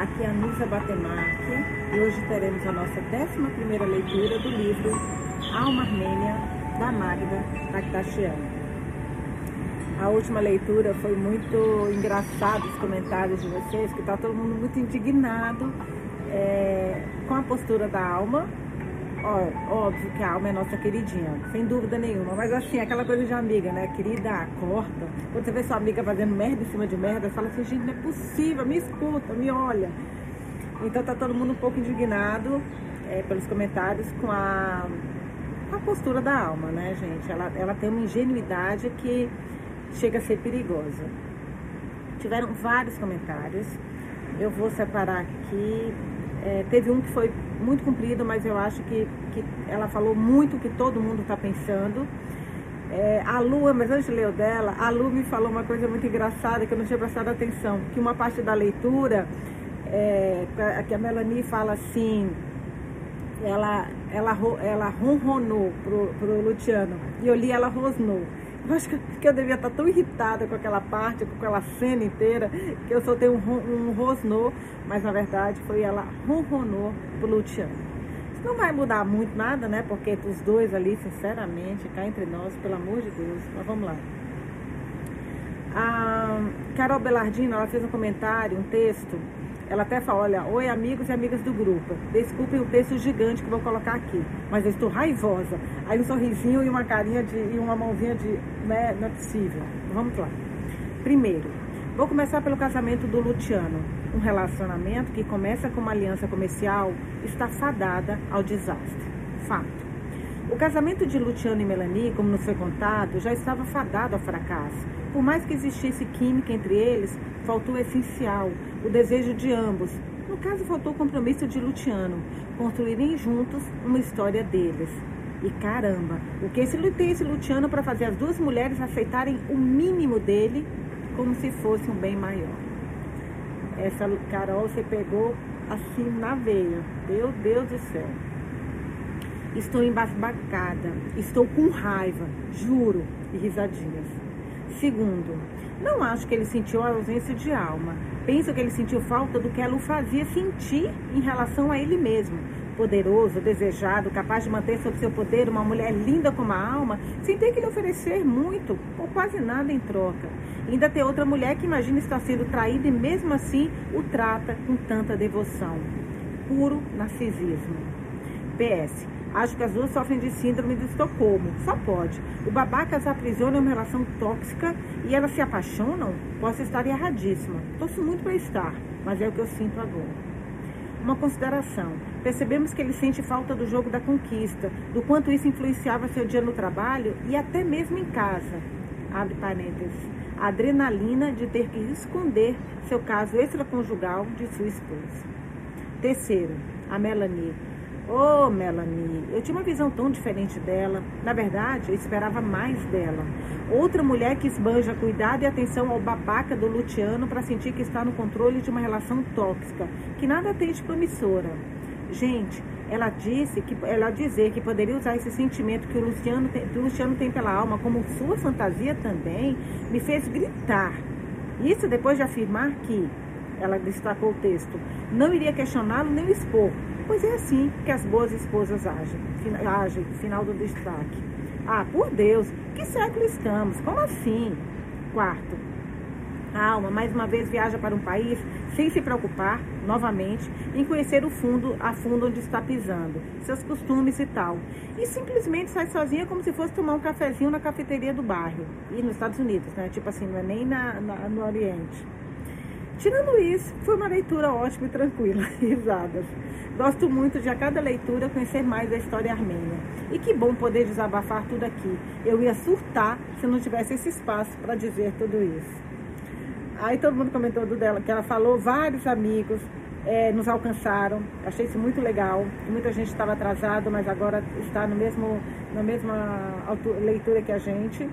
Aqui é a Nisa Batemarque e hoje teremos a nossa 11 leitura do livro Alma Armênia, da Magda Bakhtashian. A última leitura foi muito engraçado os comentários de vocês, que está todo mundo muito indignado é, com a postura da alma Ó, óbvio que a alma é nossa queridinha, sem dúvida nenhuma. Mas assim, aquela coisa de amiga, né? Querida, acorda. Quando você vê sua amiga fazendo merda em cima de merda, fala assim, gente, não é possível, me escuta, me olha. Então tá todo mundo um pouco indignado é, pelos comentários com a, com a postura da alma, né, gente? Ela, ela tem uma ingenuidade que chega a ser perigosa. Tiveram vários comentários. Eu vou separar aqui é, teve um que foi muito comprido, mas eu acho que, que ela falou muito o que todo mundo está pensando. É, a Lu, mas antes de ler o dela, a Lu me falou uma coisa muito engraçada que eu não tinha prestado atenção, que uma parte da leitura, é, que a Melanie fala assim, ela, ela, ela ronronou pro, pro Luciano, e eu li ela rosnou. Eu acho que eu devia estar tão irritada com aquela parte, com aquela cena inteira, que eu soltei um, um rosnô, mas na verdade foi ela ronronou pro Luciano. Isso não vai mudar muito nada, né? Porque os dois ali, sinceramente, cá entre nós, pelo amor de Deus, mas vamos lá. A Carol Belardino, ela fez um comentário, um texto, ela até fala, olha, oi amigos e amigas do grupo. Desculpem o texto gigante que vou colocar aqui, mas eu estou raivosa. Aí um sorrisinho e uma carinha de e uma mãozinha de, né, não é possível. Vamos lá. Primeiro, vou começar pelo casamento do Luciano. Um relacionamento que começa com uma aliança comercial está fadada ao desastre. Fato. O casamento de Luciano e Melanie, como nos foi contado, já estava fadado ao fracasso. Por mais que existisse química entre eles, faltou o essencial, o desejo de ambos. No caso, faltou o compromisso de Luciano, construírem juntos uma história deles. E caramba, o que esse, tem esse Luciano para fazer as duas mulheres aceitarem o mínimo dele como se fosse um bem maior? Essa Carol você pegou assim na veia. Meu Deus do céu. Estou embasbacada, estou com raiva, juro, e risadinhas. Segundo, não acho que ele sentiu a ausência de alma. Penso que ele sentiu falta do que ela o fazia sentir em relação a ele mesmo. Poderoso, desejado, capaz de manter sob seu poder uma mulher linda como a alma, sem ter que lhe oferecer muito ou quase nada em troca. ainda tem outra mulher que imagina estar sendo traída e mesmo assim o trata com tanta devoção. Puro narcisismo. PS. Acho que as duas sofrem de síndrome de Estocolmo. Só pode. O babaca as aprisiona em uma relação tóxica e elas se apaixonam? Posso estar erradíssima. Torço muito para estar, mas é o que eu sinto agora. Uma consideração. Percebemos que ele sente falta do jogo da conquista, do quanto isso influenciava seu dia no trabalho e até mesmo em casa. Abre parênteses. A adrenalina de ter que esconder seu caso extraconjugal de sua esposa. Terceiro, a Melanie. Ô, oh, Melanie, eu tinha uma visão tão diferente dela. Na verdade, eu esperava mais dela. Outra mulher que esbanja cuidado e atenção ao babaca do Luciano para sentir que está no controle de uma relação tóxica, que nada tem de promissora. Gente, ela disse que ela dizer que poderia usar esse sentimento que o Luciano tem, que o Luciano tem pela alma como sua fantasia também, me fez gritar. Isso depois de afirmar que ela destacou o texto, não iria questioná-lo nem expor, pois é assim que as boas esposas agem. agem final do destaque. Ah, por Deus, que século estamos? Como assim? Quarto, a alma mais uma vez viaja para um país sem se preocupar, novamente, em conhecer o fundo, a fundo onde está pisando, seus costumes e tal. E simplesmente sai sozinha como se fosse tomar um cafezinho na cafeteria do bairro. E nos Estados Unidos, né? Tipo assim, não é nem na, na no Oriente. Tirando isso, foi uma leitura ótima e tranquila. Risadas. Gosto muito de a cada leitura conhecer mais da história armênia. E que bom poder desabafar tudo aqui. Eu ia surtar se não tivesse esse espaço para dizer tudo isso. Aí todo mundo comentou do dela, que ela falou, vários amigos é, nos alcançaram. Achei isso muito legal. Muita gente estava atrasado, mas agora está no mesmo, na mesma leitura que a gente.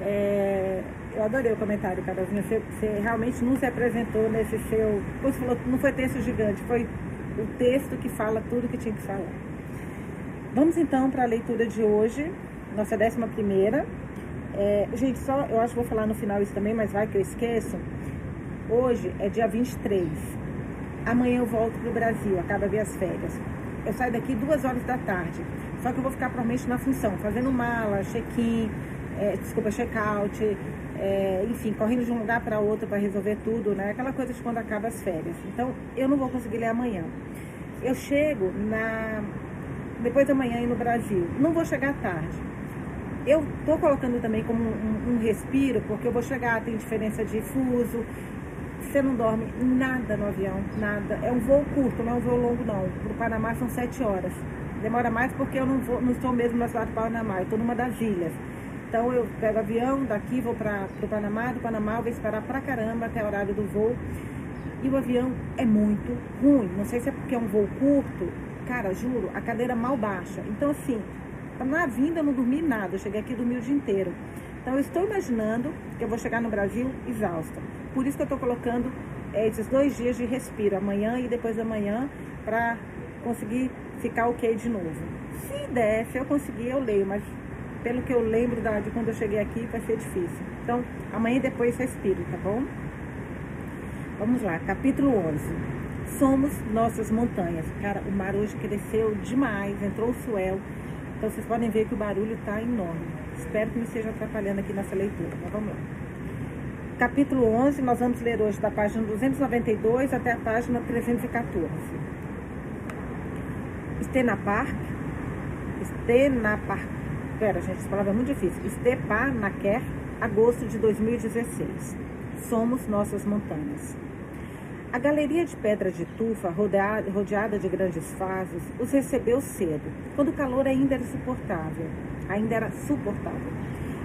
É, eu adorei o comentário, Carolzinha. Você, você, realmente nos representou nesse seu. Você falou, não foi texto gigante, foi o texto que fala tudo que tinha que falar. Vamos então para a leitura de hoje, nossa décima primeira. É, gente, só eu acho que vou falar no final isso também, mas vai que eu esqueço. Hoje é dia 23. Amanhã eu volto pro Brasil, acaba as férias. Eu saio daqui duas horas da tarde. Só que eu vou ficar provavelmente na função, fazendo mala, check-in, é, desculpa, check-out, é, enfim, correndo de um lugar para outro para resolver tudo, né? Aquela coisa de quando acaba as férias. Então, eu não vou conseguir ler amanhã. Eu chego na depois da manhã no Brasil. Não vou chegar tarde. Eu tô colocando também como um, um, respiro, porque eu vou chegar, tem diferença de fuso. Você não dorme nada no avião, nada. É um voo curto, não é um voo longo não. Pro Panamá são sete horas. Demora mais porque eu não, vou, não estou mesmo na cidade do Panamá, eu estou numa das ilhas. Então eu pego avião, daqui vou para o Panamá, do Panamá eu vou esperar pra caramba até o horário do voo. E o avião é muito ruim. Não sei se é porque é um voo curto. Cara, juro, a cadeira mal baixa. Então, assim, na vinda eu não dormi nada. Eu cheguei aqui e dormi o dia inteiro. Então, eu estou imaginando que eu vou chegar no Brasil exausta. Por isso que eu estou colocando é, esses dois dias de respiro, amanhã e depois da manhã, para conseguir ficar ok de novo. Se der, se eu conseguir, eu leio, mas pelo que eu lembro da, de quando eu cheguei aqui, vai ser difícil. Então, amanhã e depois respiro, tá bom? Vamos lá, capítulo 11. Somos nossas montanhas. Cara, o mar hoje cresceu demais, entrou o suel. Então, vocês podem ver que o barulho está enorme. Espero que não esteja atrapalhando aqui nessa leitura, mas vamos lá. Capítulo 11, nós vamos ler hoje da página 292 até a página 314. Stenapark, Stenapark, Pera, gente, essa palavra é muito difícil. Stepanakert, agosto de 2016. Somos nossas montanhas. A galeria de pedra de tufa, rodeada, de grandes fases, os recebeu cedo, quando o calor ainda era suportável. Ainda era suportável.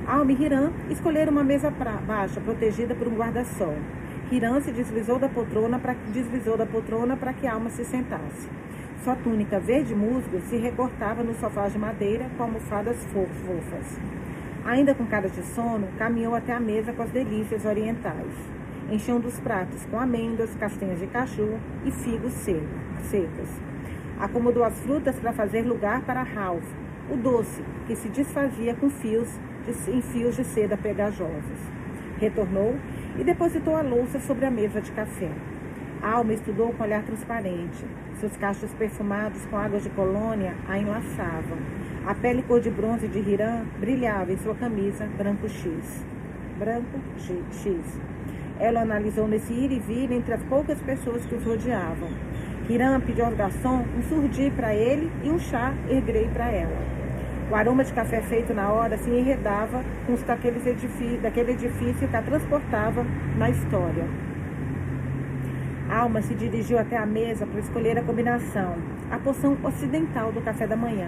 Alma e Hiram escolheram uma mesa baixa, protegida por um guarda-sol. Hiram se deslizou da poltrona para deslizou da poltrona para que Alma se sentasse. Sua túnica verde musgo se recortava no sofá de madeira com almofadas fofas. Ainda com cara de sono, caminhou até a mesa com as delícias orientais. Encheu dos pratos com amêndoas, castanhas de caju e figos secos. Acomodou as frutas para fazer lugar para Ralph, o doce, que se desfazia com fios de, em fios de seda pegajosos. Retornou e depositou a louça sobre a mesa de café. Alma estudou com olhar transparente. Seus cachos perfumados com água de colônia a enlaçavam. A pele cor de bronze de Hiram brilhava em sua camisa branco X. Branco X. Ela analisou nesse ir e vir entre as poucas pessoas que os rodeavam. Hiram pediu ao garçom um surdi para ele e um chá ergrei para ela. O aroma de café feito na hora se enredava com os daqueles daquele edifício que a transportava na história. Alma se dirigiu até a mesa para escolher a combinação, a poção ocidental do café da manhã.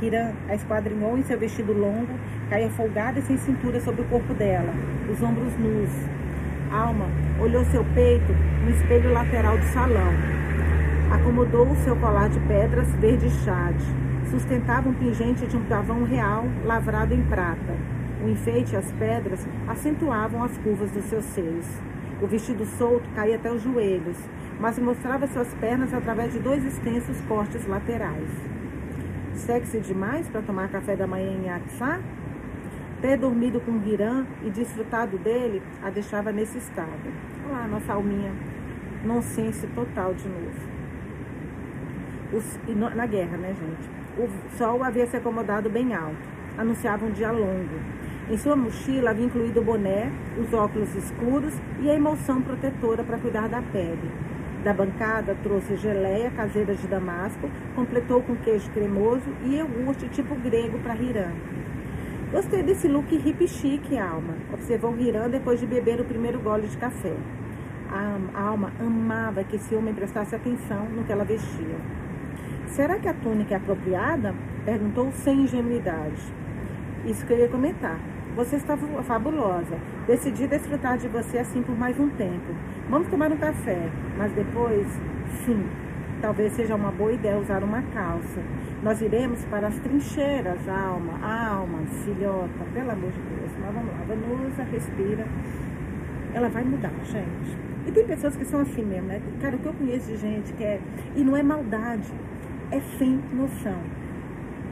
Kiran a esquadrinhou em seu vestido longo, caía folgada e sem cintura sobre o corpo dela, os ombros nus. Alma olhou seu peito no espelho lateral do salão. Acomodou o seu colar de pedras verde chade. Sustentava um pingente de um pavão real lavrado em prata. O enfeite e as pedras acentuavam as curvas dos seus seios. O vestido solto caía até os joelhos, mas mostrava suas pernas através de dois extensos cortes laterais. Sexy demais para tomar café da manhã em Aksá? Ter dormido com Guirã e desfrutado dele a deixava nesse estado. Olha lá, nossa alminha. Nonsense total de novo. Os, na guerra, né, gente? O sol havia se acomodado bem alto. Anunciava um dia longo. Em sua mochila havia incluído o boné, os óculos escuros e a emoção protetora para cuidar da pele. Da bancada trouxe geleia caseira de damasco, completou com queijo cremoso e iogurte tipo grego para Hiram. Gostei desse look hip chique, Alma, observou Hiram depois de beber o primeiro gole de café. A Alma amava que esse homem prestasse atenção no que ela vestia. Será que a túnica é apropriada? Perguntou sem ingenuidade. Isso que eu ia comentar. Você está fabulosa. Decidi desfrutar de você assim por mais um tempo. Vamos tomar um café, mas depois, sim, talvez seja uma boa ideia usar uma calça. Nós iremos para as trincheiras, alma, alma, filhota, pelo amor de Deus. Mas vamos lá, Vanusa, respira. Ela vai mudar, gente. E tem pessoas que são assim mesmo, né? Cara, o que eu conheço de gente que é. E não é maldade, é sem noção.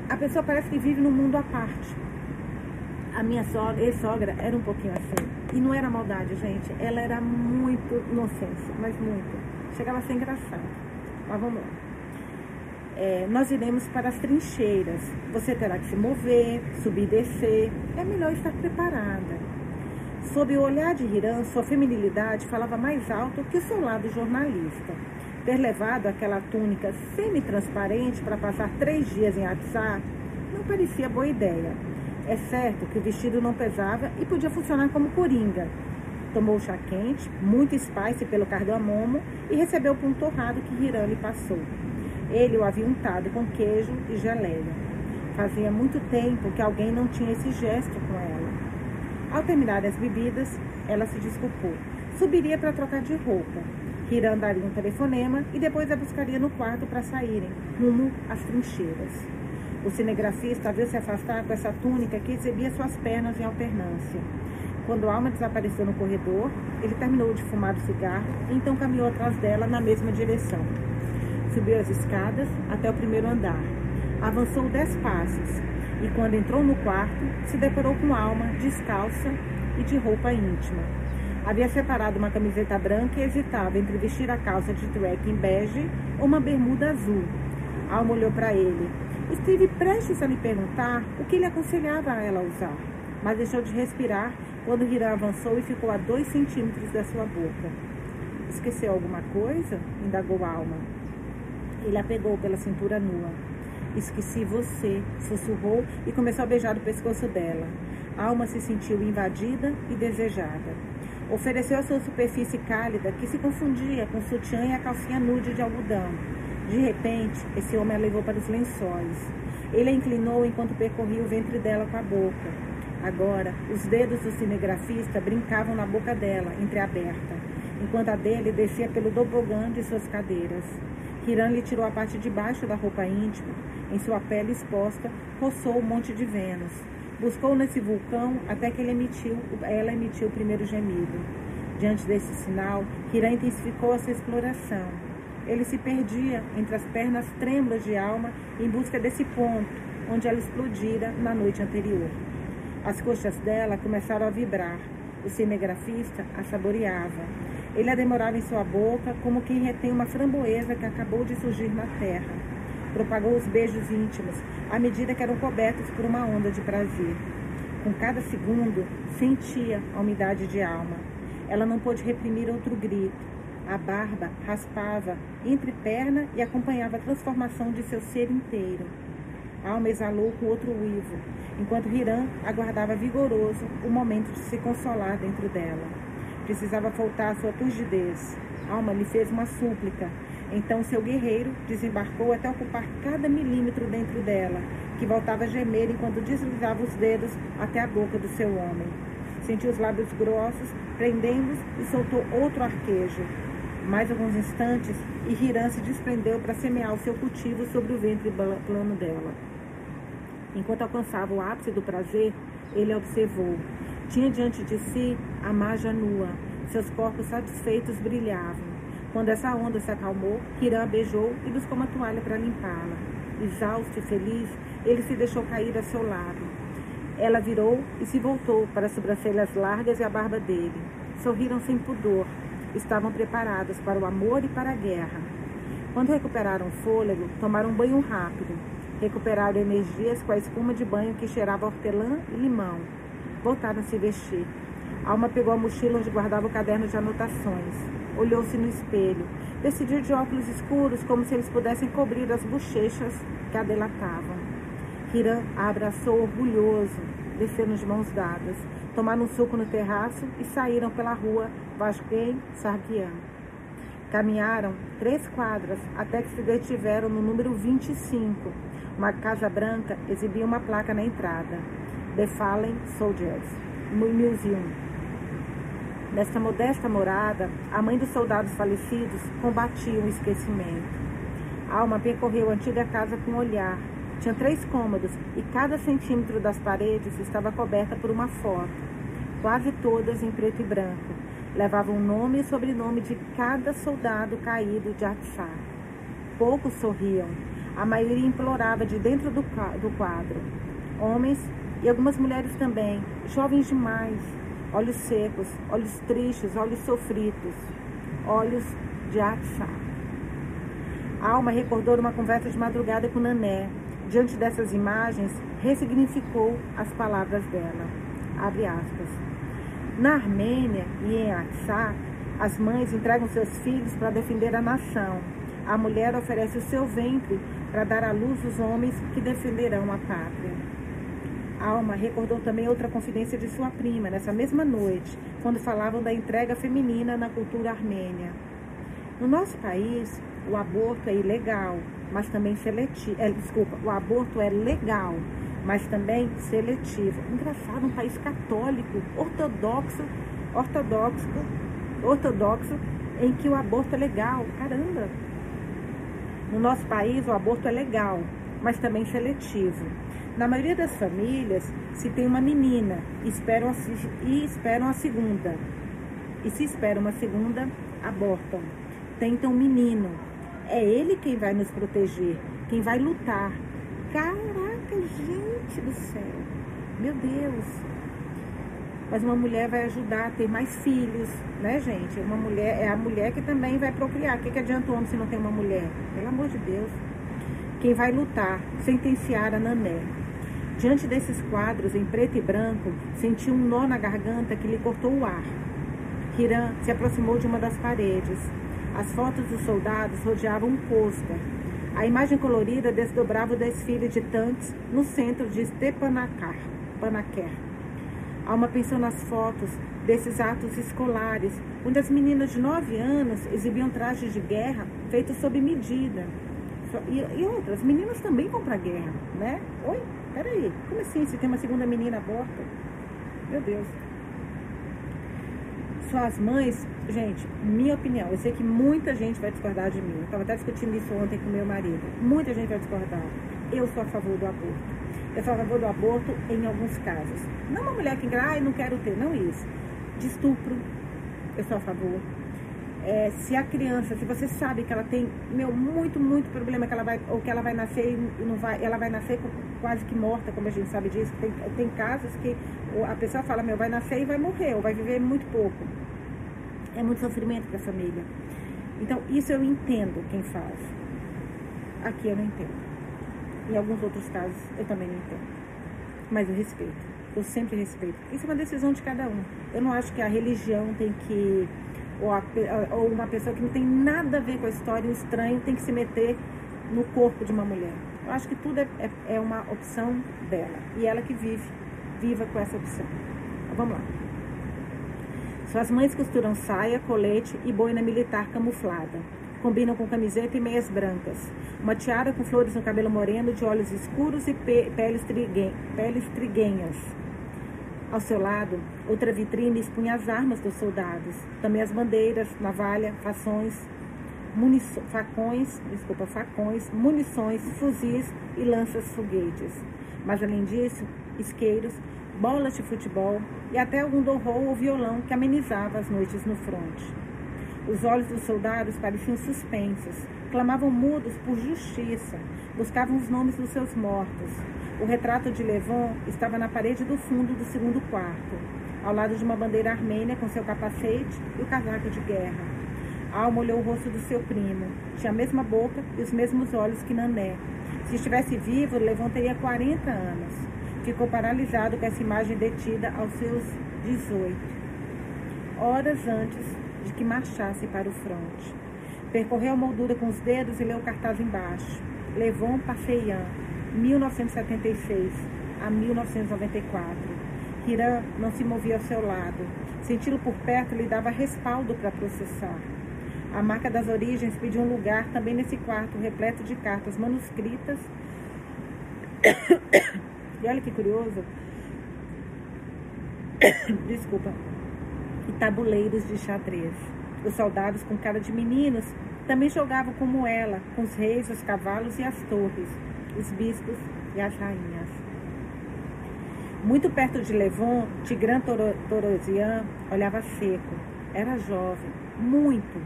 A pessoa parece que vive num mundo à parte a minha sogra, ex-sogra, era um pouquinho assim. E não era maldade, gente. Ela era muito inocência, mas muito. Chegava a ser engraçado. Mas vamos lá. É, nós iremos para as trincheiras. Você terá que se mover, subir e descer. É melhor estar preparada. Sob o olhar de Hiram, sua feminilidade falava mais alto que o seu lado jornalista. Ter levado aquela túnica semi-transparente para passar três dias em Atsar não parecia boa ideia. É certo que o vestido não pesava e podia funcionar como coringa. Tomou chá quente, muito spice pelo cardamomo e recebeu o pão torrado que Hiram lhe passou. Ele o havia untado com queijo e geleia. Fazia muito tempo que alguém não tinha esse gesto com ela. Ao terminar as bebidas, ela se desculpou. Subiria para trocar de roupa. Hiram daria um telefonema e depois a buscaria no quarto para saírem, rumo às trincheiras. O cinegrafista viu se afastar com essa túnica que exibia suas pernas em alternância. Quando Alma desapareceu no corredor, ele terminou de fumar o cigarro e então caminhou atrás dela na mesma direção. Subiu as escadas até o primeiro andar. Avançou dez passos e, quando entrou no quarto, se deparou com Alma descalça e de roupa íntima. Havia separado uma camiseta branca e hesitava entre vestir a calça de trekking bege ou uma bermuda azul. Alma olhou para ele Estive prestes a lhe perguntar o que ele aconselhava a ela usar, mas deixou de respirar quando Hiram avançou e ficou a dois centímetros da sua boca. Esqueceu alguma coisa? indagou Alma. Ele a pegou pela cintura nua. Esqueci você, sussurrou e começou a beijar o pescoço dela. Alma se sentiu invadida e desejada. Ofereceu a sua superfície cálida que se confundia com o sutiã e a calcinha nude de algodão de repente, esse homem a levou para os lençóis. Ele a inclinou enquanto percorria o ventre dela com a boca. Agora, os dedos do cinegrafista brincavam na boca dela, entreaberta, enquanto a dele descia pelo tobogã de suas cadeiras. Kiran lhe tirou a parte de baixo da roupa íntima. Em sua pele exposta, roçou o monte de Vênus. Buscou nesse vulcão até que emitiu, ela emitiu o primeiro gemido. Diante desse sinal, Kiran intensificou a sua exploração. Ele se perdia entre as pernas trêmulas de alma em busca desse ponto onde ela explodira na noite anterior. As coxas dela começaram a vibrar. O cinegrafista a saboreava. Ele a demorava em sua boca como quem retém uma framboesa que acabou de surgir na terra. Propagou os beijos íntimos à medida que eram cobertos por uma onda de prazer. Com cada segundo, sentia a umidade de alma. Ela não pôde reprimir outro grito a barba raspava entre perna e acompanhava a transformação de seu ser inteiro. Alma exalou com outro uivo, enquanto Hiram aguardava vigoroso o momento de se consolar dentro dela. Precisava faltar sua turgidez. Alma lhe fez uma súplica. Então seu guerreiro desembarcou até ocupar cada milímetro dentro dela, que voltava a gemer enquanto deslizava os dedos até a boca do seu homem. Sentiu os lábios grossos, prendendo-os e soltou outro arquejo, mais alguns instantes, e Hiram se desprendeu para semear o seu cultivo sobre o ventre plano dela. Enquanto alcançava o ápice do prazer, ele observou. Tinha diante de si a maja nua. Seus corpos satisfeitos brilhavam. Quando essa onda se acalmou, Hiram a beijou e buscou uma toalha para limpá-la. Exausto e feliz, ele se deixou cair a seu lado. Ela virou e se voltou para as sobrancelhas largas e a barba dele. Sorriram sem pudor, estavam preparadas para o amor e para a guerra. Quando recuperaram o fôlego, tomaram um banho rápido. Recuperaram energias com a espuma de banho que cheirava hortelã e limão. Voltaram a se vestir. Alma pegou a mochila onde guardava o caderno de anotações. Olhou-se no espelho. Decidiu de óculos escuros, como se eles pudessem cobrir as bochechas que a delatavam. Hiram a abraçou orgulhoso, desceram de mãos dadas tomaram um suco no terraço e saíram pela rua Vasquem Sarguian. Caminharam três quadras até que se detiveram no número 25. Uma casa branca exibia uma placa na entrada. The Fallen Soldiers Museum. Nesta modesta morada, a mãe dos soldados falecidos combatia o esquecimento. Alma percorreu a antiga casa com um olhar. Tinha três cômodos e cada centímetro das paredes estava coberta por uma foto quase todas em preto e branco. Levavam o nome e sobrenome de cada soldado caído de Atsar. Poucos sorriam. A maioria implorava de dentro do, do quadro. Homens e algumas mulheres também, jovens demais. olhos secos, olhos tristes, olhos sofridos, olhos de Atsá. Alma recordou uma conversa de madrugada com Nané. Diante dessas imagens, ressignificou as palavras dela. Abre aspas. Na Armênia e em Atsá, as mães entregam seus filhos para defender a nação. A mulher oferece o seu ventre para dar à luz os homens que defenderão a pátria. Alma recordou também outra confidência de sua prima, nessa mesma noite, quando falavam da entrega feminina na cultura armênia. No nosso país, o aborto é ilegal, mas também seletivo. É, desculpa, o aborto é legal, mas também seletivo. Engraçado, um país católico, ortodoxo, ortodoxo, ortodoxo, em que o aborto é legal. Caramba! No nosso país, o aborto é legal, mas também seletivo. Na maioria das famílias, se tem uma menina esperam a, e esperam a segunda. E se espera uma segunda, abortam. Tentam um menino. É ele quem vai nos proteger, quem vai lutar. Caraca, gente do céu. Meu Deus. Mas uma mulher vai ajudar a ter mais filhos, né, gente? Uma mulher é a mulher que também vai procriar. O que, que adianta o homem se não tem uma mulher? Pelo amor de Deus. Quem vai lutar, sentenciar a Nané. Diante desses quadros em preto e branco, senti um nó na garganta que lhe cortou o ar. Hiram se aproximou de uma das paredes. As fotos dos soldados rodeavam um pôster. A imagem colorida desdobrava o desfile de tanques no centro de Stepanakert. Alma pensou nas fotos desses atos escolares, onde as meninas de 9 anos exibiam trajes de guerra feitos sob medida. E, e outras, meninas também vão para a guerra, né? Oi? Peraí, como assim? Se tem uma segunda menina aborta? Meu Deus. Suas mães, gente, minha opinião, eu sei que muita gente vai discordar de mim. Eu estava até discutindo isso ontem com meu marido. Muita gente vai discordar. Eu sou a favor do aborto. Eu sou a favor do aborto em alguns casos. Não uma mulher que, ai, não quero ter, não isso. De estupro, eu sou a favor é, se a criança, se você sabe que ela tem, meu, muito, muito problema, que ela vai, ou que ela vai nascer e não vai, ela vai nascer quase que morta, como a gente sabe disso, tem, tem casos que a pessoa fala, meu, vai nascer e vai morrer, ou vai viver muito pouco. É muito sofrimento para a família. Então, isso eu entendo quem faz. Aqui eu não entendo. Em alguns outros casos, eu também não entendo. Mas eu respeito. Eu sempre respeito. Isso é uma decisão de cada um. Eu não acho que a religião tem que ou, a, ou uma pessoa que não tem nada a ver com a história, o estranho tem que se meter no corpo de uma mulher. Eu acho que tudo é, é, é uma opção dela. E ela que vive, viva com essa opção. Então, vamos lá. Suas mães costuram saia, colete e boina militar camuflada. Combinam com camiseta e meias brancas. Uma tiara com flores no cabelo moreno, de olhos escuros e pe peles triguenhas ao seu lado, outra vitrine expunha as armas dos soldados, também as bandeiras, navalha, fações, facões, desculpa, facões, munições, fuzis e lanças-foguetes. Mas além disso, isqueiros, bolas de futebol e até algum dorrou ou violão que amenizava as noites no fronte. Os olhos dos soldados pareciam suspensos, clamavam mudos por justiça, buscavam os nomes dos seus mortos, o retrato de Levon estava na parede do fundo do segundo quarto, ao lado de uma bandeira armênia com seu capacete e o casaco de guerra. Alma olhou o rosto do seu primo. Tinha a mesma boca e os mesmos olhos que Nané. Se estivesse vivo, Levon teria 40 anos. Ficou paralisado com essa imagem detida aos seus 18, horas antes de que marchasse para o fronte. Percorreu a moldura com os dedos e leu o cartaz embaixo. Levon Passeian, 1976 a 1994. Hiram não se movia ao seu lado. Senti-lo por perto lhe dava respaldo para processar. A marca das origens pediu um lugar também nesse quarto, repleto de cartas manuscritas. e olha que curioso. Desculpa. E tabuleiros de xadrez. Os soldados com cara de meninos também jogavam como ela, com os reis, os cavalos e as torres os bispos e as rainhas. Muito perto de Levon, Tigran Torosian olhava seco. Era jovem, muito.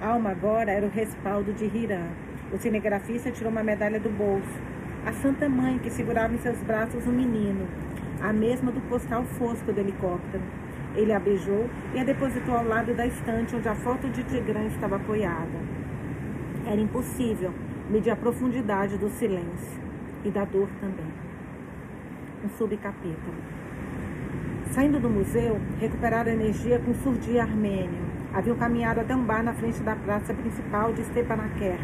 Alma agora era o respaldo de Hiram. O cinegrafista tirou uma medalha do bolso. A Santa Mãe, que segurava em seus braços um menino, a mesma do postal fosco do helicóptero. Ele a beijou e a depositou ao lado da estante onde a foto de Tigrã estava apoiada. Era impossível medir a profundidade do silêncio e da dor também. Um subcapítulo. Saindo do museu, recuperaram energia com surdir armênio. Haviam caminhado até um bar na frente da praça principal de Stepanakert.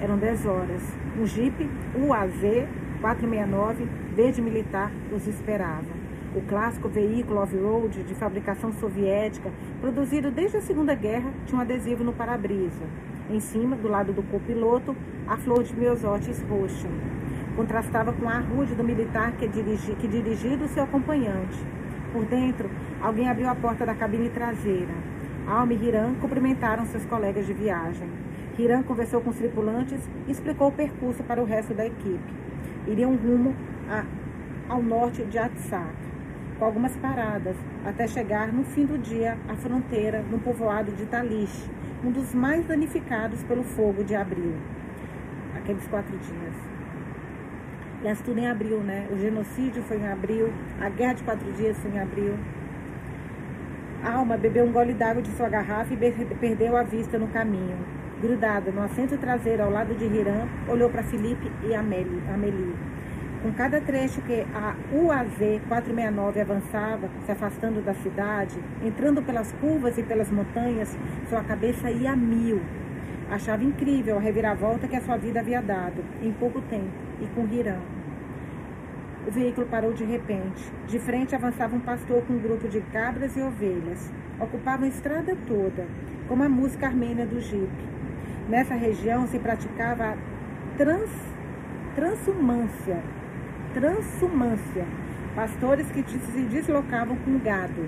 Eram 10 horas. Um jipe UAZ 469, verde militar, os esperava. O clássico veículo off-road de fabricação soviética, produzido desde a Segunda Guerra, tinha um adesivo no para-brisa. Em cima, do lado do copiloto, a flor de miosotis roxa. Contrastava com a rude do militar que, dirigi, que dirigia do seu acompanhante. Por dentro, alguém abriu a porta da cabine traseira. Alma e Hiram cumprimentaram seus colegas de viagem. Hiram conversou com os tripulantes e explicou o percurso para o resto da equipe. Iriam rumo a, ao norte de Atsak, com algumas paradas, até chegar no fim do dia à fronteira no povoado de Talish, um dos mais danificados pelo fogo de abril. Aqueles quatro dias. Aliás, tudo em abril, né? O genocídio foi em abril, a guerra de quatro dias foi em abril. Alma bebeu um gole d'água de sua garrafa e perdeu a vista no caminho. Grudada no assento traseiro ao lado de Hiram, olhou para Felipe e Amélie. Amélie. Com cada trecho que a UAZ 469 avançava, se afastando da cidade, entrando pelas curvas e pelas montanhas, sua cabeça ia a mil. Achava incrível a reviravolta que a sua vida havia dado, em pouco tempo, e com Hiram. O veículo parou de repente. De frente avançava um pastor com um grupo de cabras e ovelhas. Ocupavam a estrada toda, como a música armênia do Jeep. Nessa região se praticava a trans, transumância. Transumância. Pastores que se deslocavam com gado.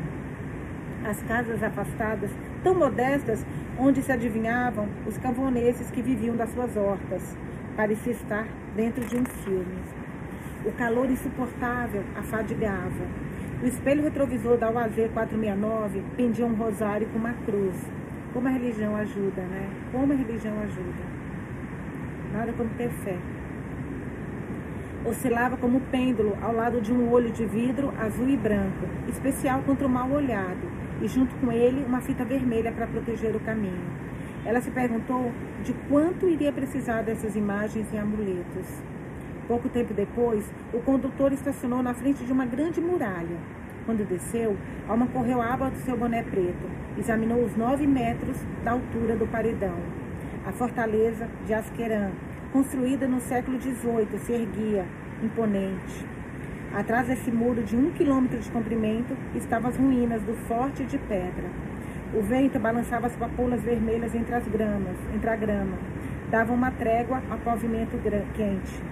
As casas afastadas, tão modestas, onde se adivinhavam os camponeses que viviam das suas hortas. Parecia estar dentro de um filme. O calor insuportável afadigava. O espelho retrovisor da UAZ 469 pendia um rosário com uma cruz. Como a religião ajuda, né? Como a religião ajuda. Nada como ter fé. Oscilava como pêndulo ao lado de um olho de vidro azul e branco, especial contra o mal olhado, e junto com ele uma fita vermelha para proteger o caminho. Ela se perguntou de quanto iria precisar dessas imagens e amuletos. Pouco tempo depois, o condutor estacionou na frente de uma grande muralha. Quando desceu, Alma correu a aba do seu boné preto, examinou os nove metros da altura do paredão. A fortaleza de Asquerã, construída no século XVIII, se erguia, imponente. Atrás desse muro de um quilômetro de comprimento estavam as ruínas do forte de pedra. O vento balançava as papoulas vermelhas entre as gramas, entre a grama, dava uma trégua ao pavimento quente.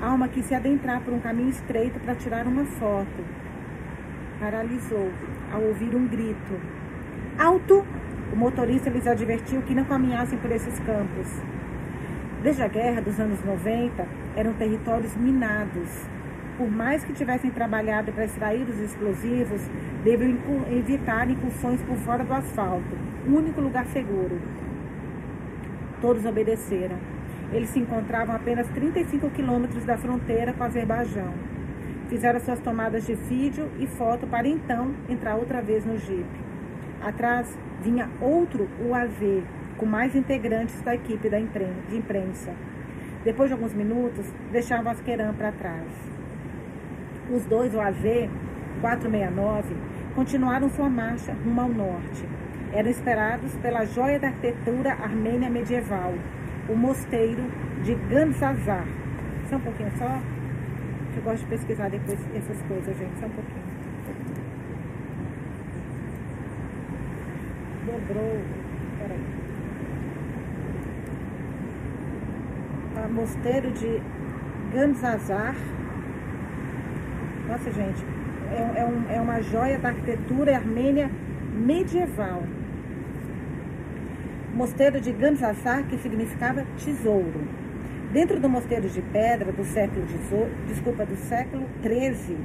Alma quis se adentrar por um caminho estreito para tirar uma foto. Paralisou ao ouvir um grito. Alto! O motorista lhes advertiu que não caminhassem por esses campos. Desde a guerra dos anos 90, eram territórios minados. Por mais que tivessem trabalhado para extrair os explosivos, deviam evitar incursões por fora do asfalto, o único lugar seguro. Todos obedeceram. Eles se encontravam a apenas 35 quilômetros da fronteira com o Azerbaijão. Fizeram suas tomadas de vídeo e foto para então entrar outra vez no Jeep. Atrás vinha outro UAV, com mais integrantes da equipe da de imprensa. Depois de alguns minutos, deixavam Asqueran para trás. Os dois UAV 469 continuaram sua marcha rumo ao norte. Eram esperados pela joia da arquitetura armênia medieval, o mosteiro de Ganzazar. Só um pouquinho só, eu gosto de pesquisar depois essas coisas, gente. Só um pouquinho. Dobrou. Peraí. Mosteiro de Ganzazar. Nossa, gente, é, é, um, é uma joia da arquitetura armênia medieval. Mosteiro de Gansassar, que significava tesouro. Dentro do mosteiro de pedra do século XVIII, desculpa, do século XIII,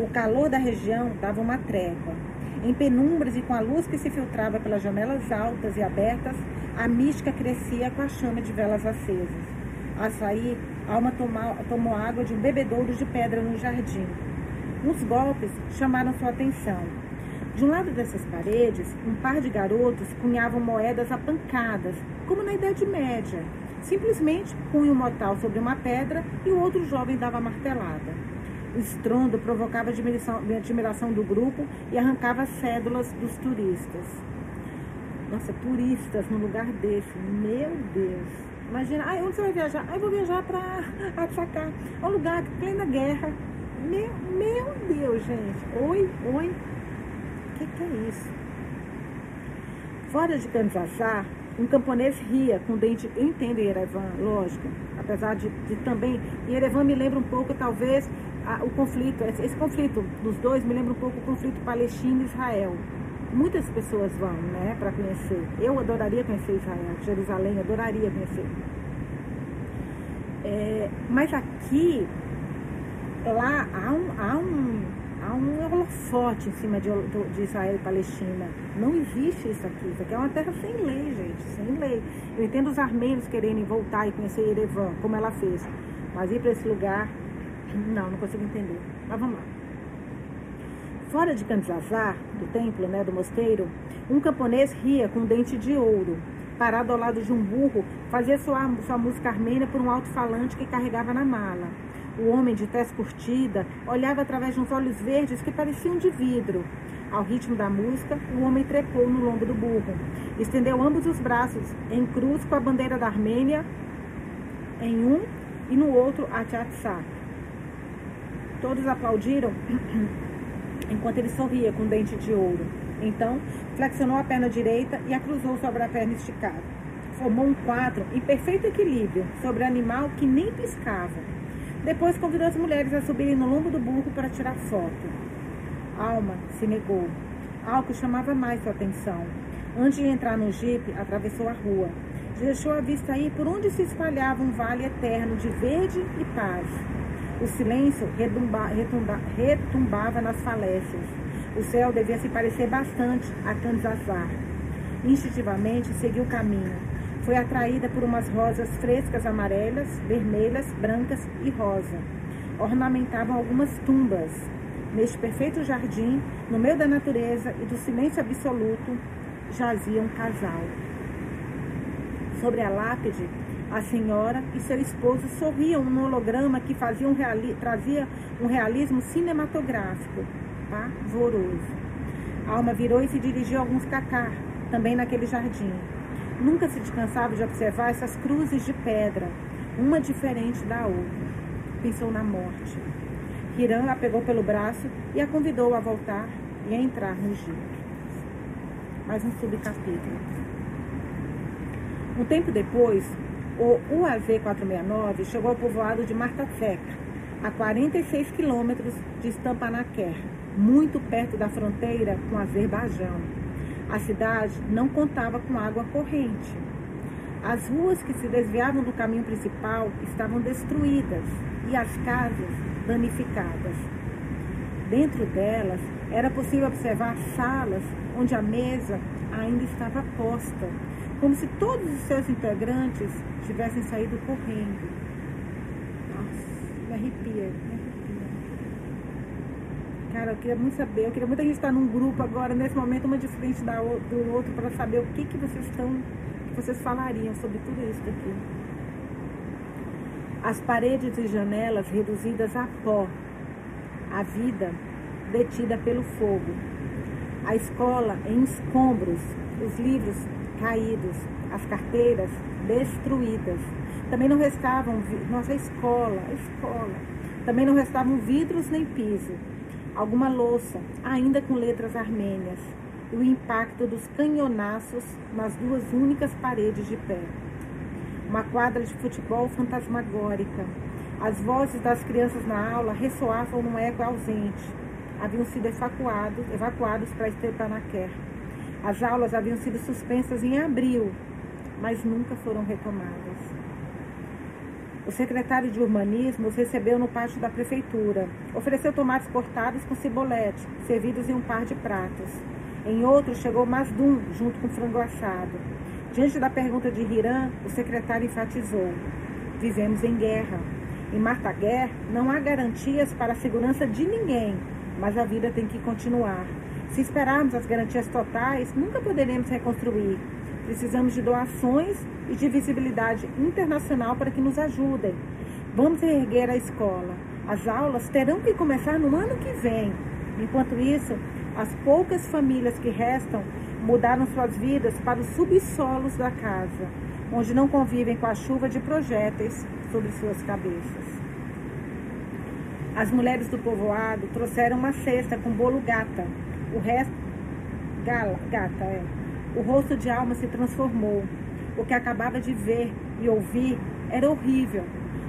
o calor da região dava uma trégua. Em penumbras e com a luz que se filtrava pelas janelas altas e abertas, a mística crescia com a chama de velas acesas. A sair, Alma tomou, tomou água de um bebedouro de pedra no jardim. Uns golpes chamaram sua atenção. De um lado dessas paredes, um par de garotos cunhavam moedas a pancadas, como na Idade Média. Simplesmente punha um mortal sobre uma pedra e o outro jovem dava martelada. O estrondo provocava admiração, admiração do grupo e arrancava cédulas dos turistas. Nossa, turistas num lugar desse, meu Deus. Imagina, ai, onde você vai viajar? Ai, vou viajar para Atsacar. É um lugar plena guerra. Meu, meu Deus, gente. Oi, oi. O que, que é isso? Fora de Kanzazar, um camponês ria com dente. Eu entendo Yerevan, lógico. Apesar de, de também. Yerevan me lembra um pouco, talvez, a, o conflito. Esse, esse, conflito dos dois me lembra um pouco o conflito Palestina-Israel. Muitas pessoas vão, né, para conhecer. Eu adoraria conhecer Israel, Jerusalém, adoraria conhecer. É, mas aqui, lá há um, há um há um holofote em cima de, de, Israel e Palestina. Não existe isso aqui. Isso aqui é uma terra sem lei, gente, sem lei. Eu entendo os armênios quererem voltar e conhecer Erevan, como ela fez. Mas ir para esse lugar, não, não consigo entender. Mas vamos lá. Fora de Kanzazar, do templo, né, do mosteiro, um camponês ria com um dente de ouro. Parado ao lado de um burro, fazia sua, sua música armênia por um alto-falante que carregava na mala. O homem de tez curtida olhava através de uns olhos verdes que pareciam de vidro. Ao ritmo da música, o homem trepou no lombo do burro. Estendeu ambos os braços em cruz com a bandeira da Armênia em um e no outro a Tchatsá. Todos aplaudiram enquanto ele sorria com dente de ouro. Então, flexionou a perna direita e a cruzou sobre a perna esticada. Formou um quadro em perfeito equilíbrio sobre o animal que nem piscava. Depois convidou as mulheres a subirem no lombo do burro para tirar foto. Alma se negou. Algo chamava mais sua atenção. Antes de entrar no jipe, atravessou a rua. Deixou a vista ir por onde se espalhava um vale eterno de verde e paz. O silêncio redumba, retumba, retumbava nas falécias. O céu devia se parecer bastante a Kanzazar. Instintivamente seguiu o caminho foi atraída por umas rosas frescas amarelas, vermelhas, brancas e rosa. Ornamentavam algumas tumbas. Neste perfeito jardim, no meio da natureza e do silêncio absoluto, jazia um casal. Sobre a lápide, a senhora e seu esposo sorriam num holograma que fazia um reali trazia um realismo cinematográfico, pavoroso. A alma virou e se dirigiu a alguns cacá, também naquele jardim. Nunca se descansava de observar essas cruzes de pedra, uma diferente da outra. Pensou na morte. Hiram a pegou pelo braço e a convidou a voltar e a entrar no Egito. Mais um subcapítulo. Um tempo depois, o UAV-469 chegou ao povoado de Martaseca, a 46 quilômetros de Stampanaquer, muito perto da fronteira com Azerbaijão. A cidade não contava com água corrente. As ruas que se desviavam do caminho principal estavam destruídas e as casas danificadas. Dentro delas era possível observar salas onde a mesa ainda estava posta, como se todos os seus integrantes tivessem saído correndo. Nossa, me arrepia, me Cara, eu queria muito saber, eu queria muito a gente estar num grupo agora, nesse momento, uma de frente da, do outro, para saber o que, que vocês estão, que vocês falariam sobre tudo isso aqui. As paredes e janelas reduzidas a pó, a vida detida pelo fogo, a escola em escombros, os livros caídos, as carteiras destruídas. Também não restavam, nossa, escola, escola. Também não restavam vidros nem piso alguma louça, ainda com letras armênias, e o impacto dos canhonaços nas duas únicas paredes de pé. Uma quadra de futebol fantasmagórica. As vozes das crianças na aula ressoavam num eco ausente. Haviam sido evacuados, evacuados para Estepanaquer. As aulas haviam sido suspensas em abril, mas nunca foram retomadas. O secretário de urbanismo os recebeu no pátio da prefeitura. Ofereceu tomates cortados com cibolete, servidos em um par de pratos. Em outro chegou Masdum, junto com frango assado. Diante da pergunta de Hiram, o secretário enfatizou: Vivemos em guerra. Em Martaguer não há garantias para a segurança de ninguém, mas a vida tem que continuar. Se esperarmos as garantias totais, nunca poderemos reconstruir. Precisamos de doações e de visibilidade internacional para que nos ajudem. Vamos reerguer a escola. As aulas terão que começar no ano que vem. Enquanto isso, as poucas famílias que restam mudaram suas vidas para os subsolos da casa, onde não convivem com a chuva de projéteis sobre suas cabeças. As mulheres do povoado trouxeram uma cesta com bolo gata. O resto. Gala, gata, é. O rosto de alma se transformou. O que acabava de ver e ouvir era horrível.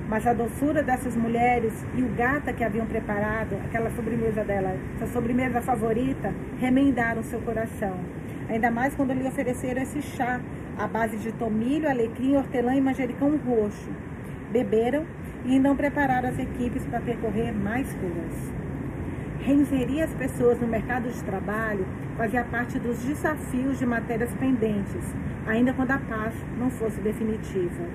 Mas a doçura dessas mulheres e o gata que haviam preparado, aquela sobremesa dela, sua sobremesa favorita, remendaram seu coração. Ainda mais quando lhe ofereceram esse chá à base de tomilho, alecrim, hortelã e manjericão roxo. Beberam e então prepararam as equipes para percorrer mais ruas. Reinserir as pessoas no mercado de trabalho fazia parte dos desafios de matérias pendentes, ainda quando a paz não fosse definitiva.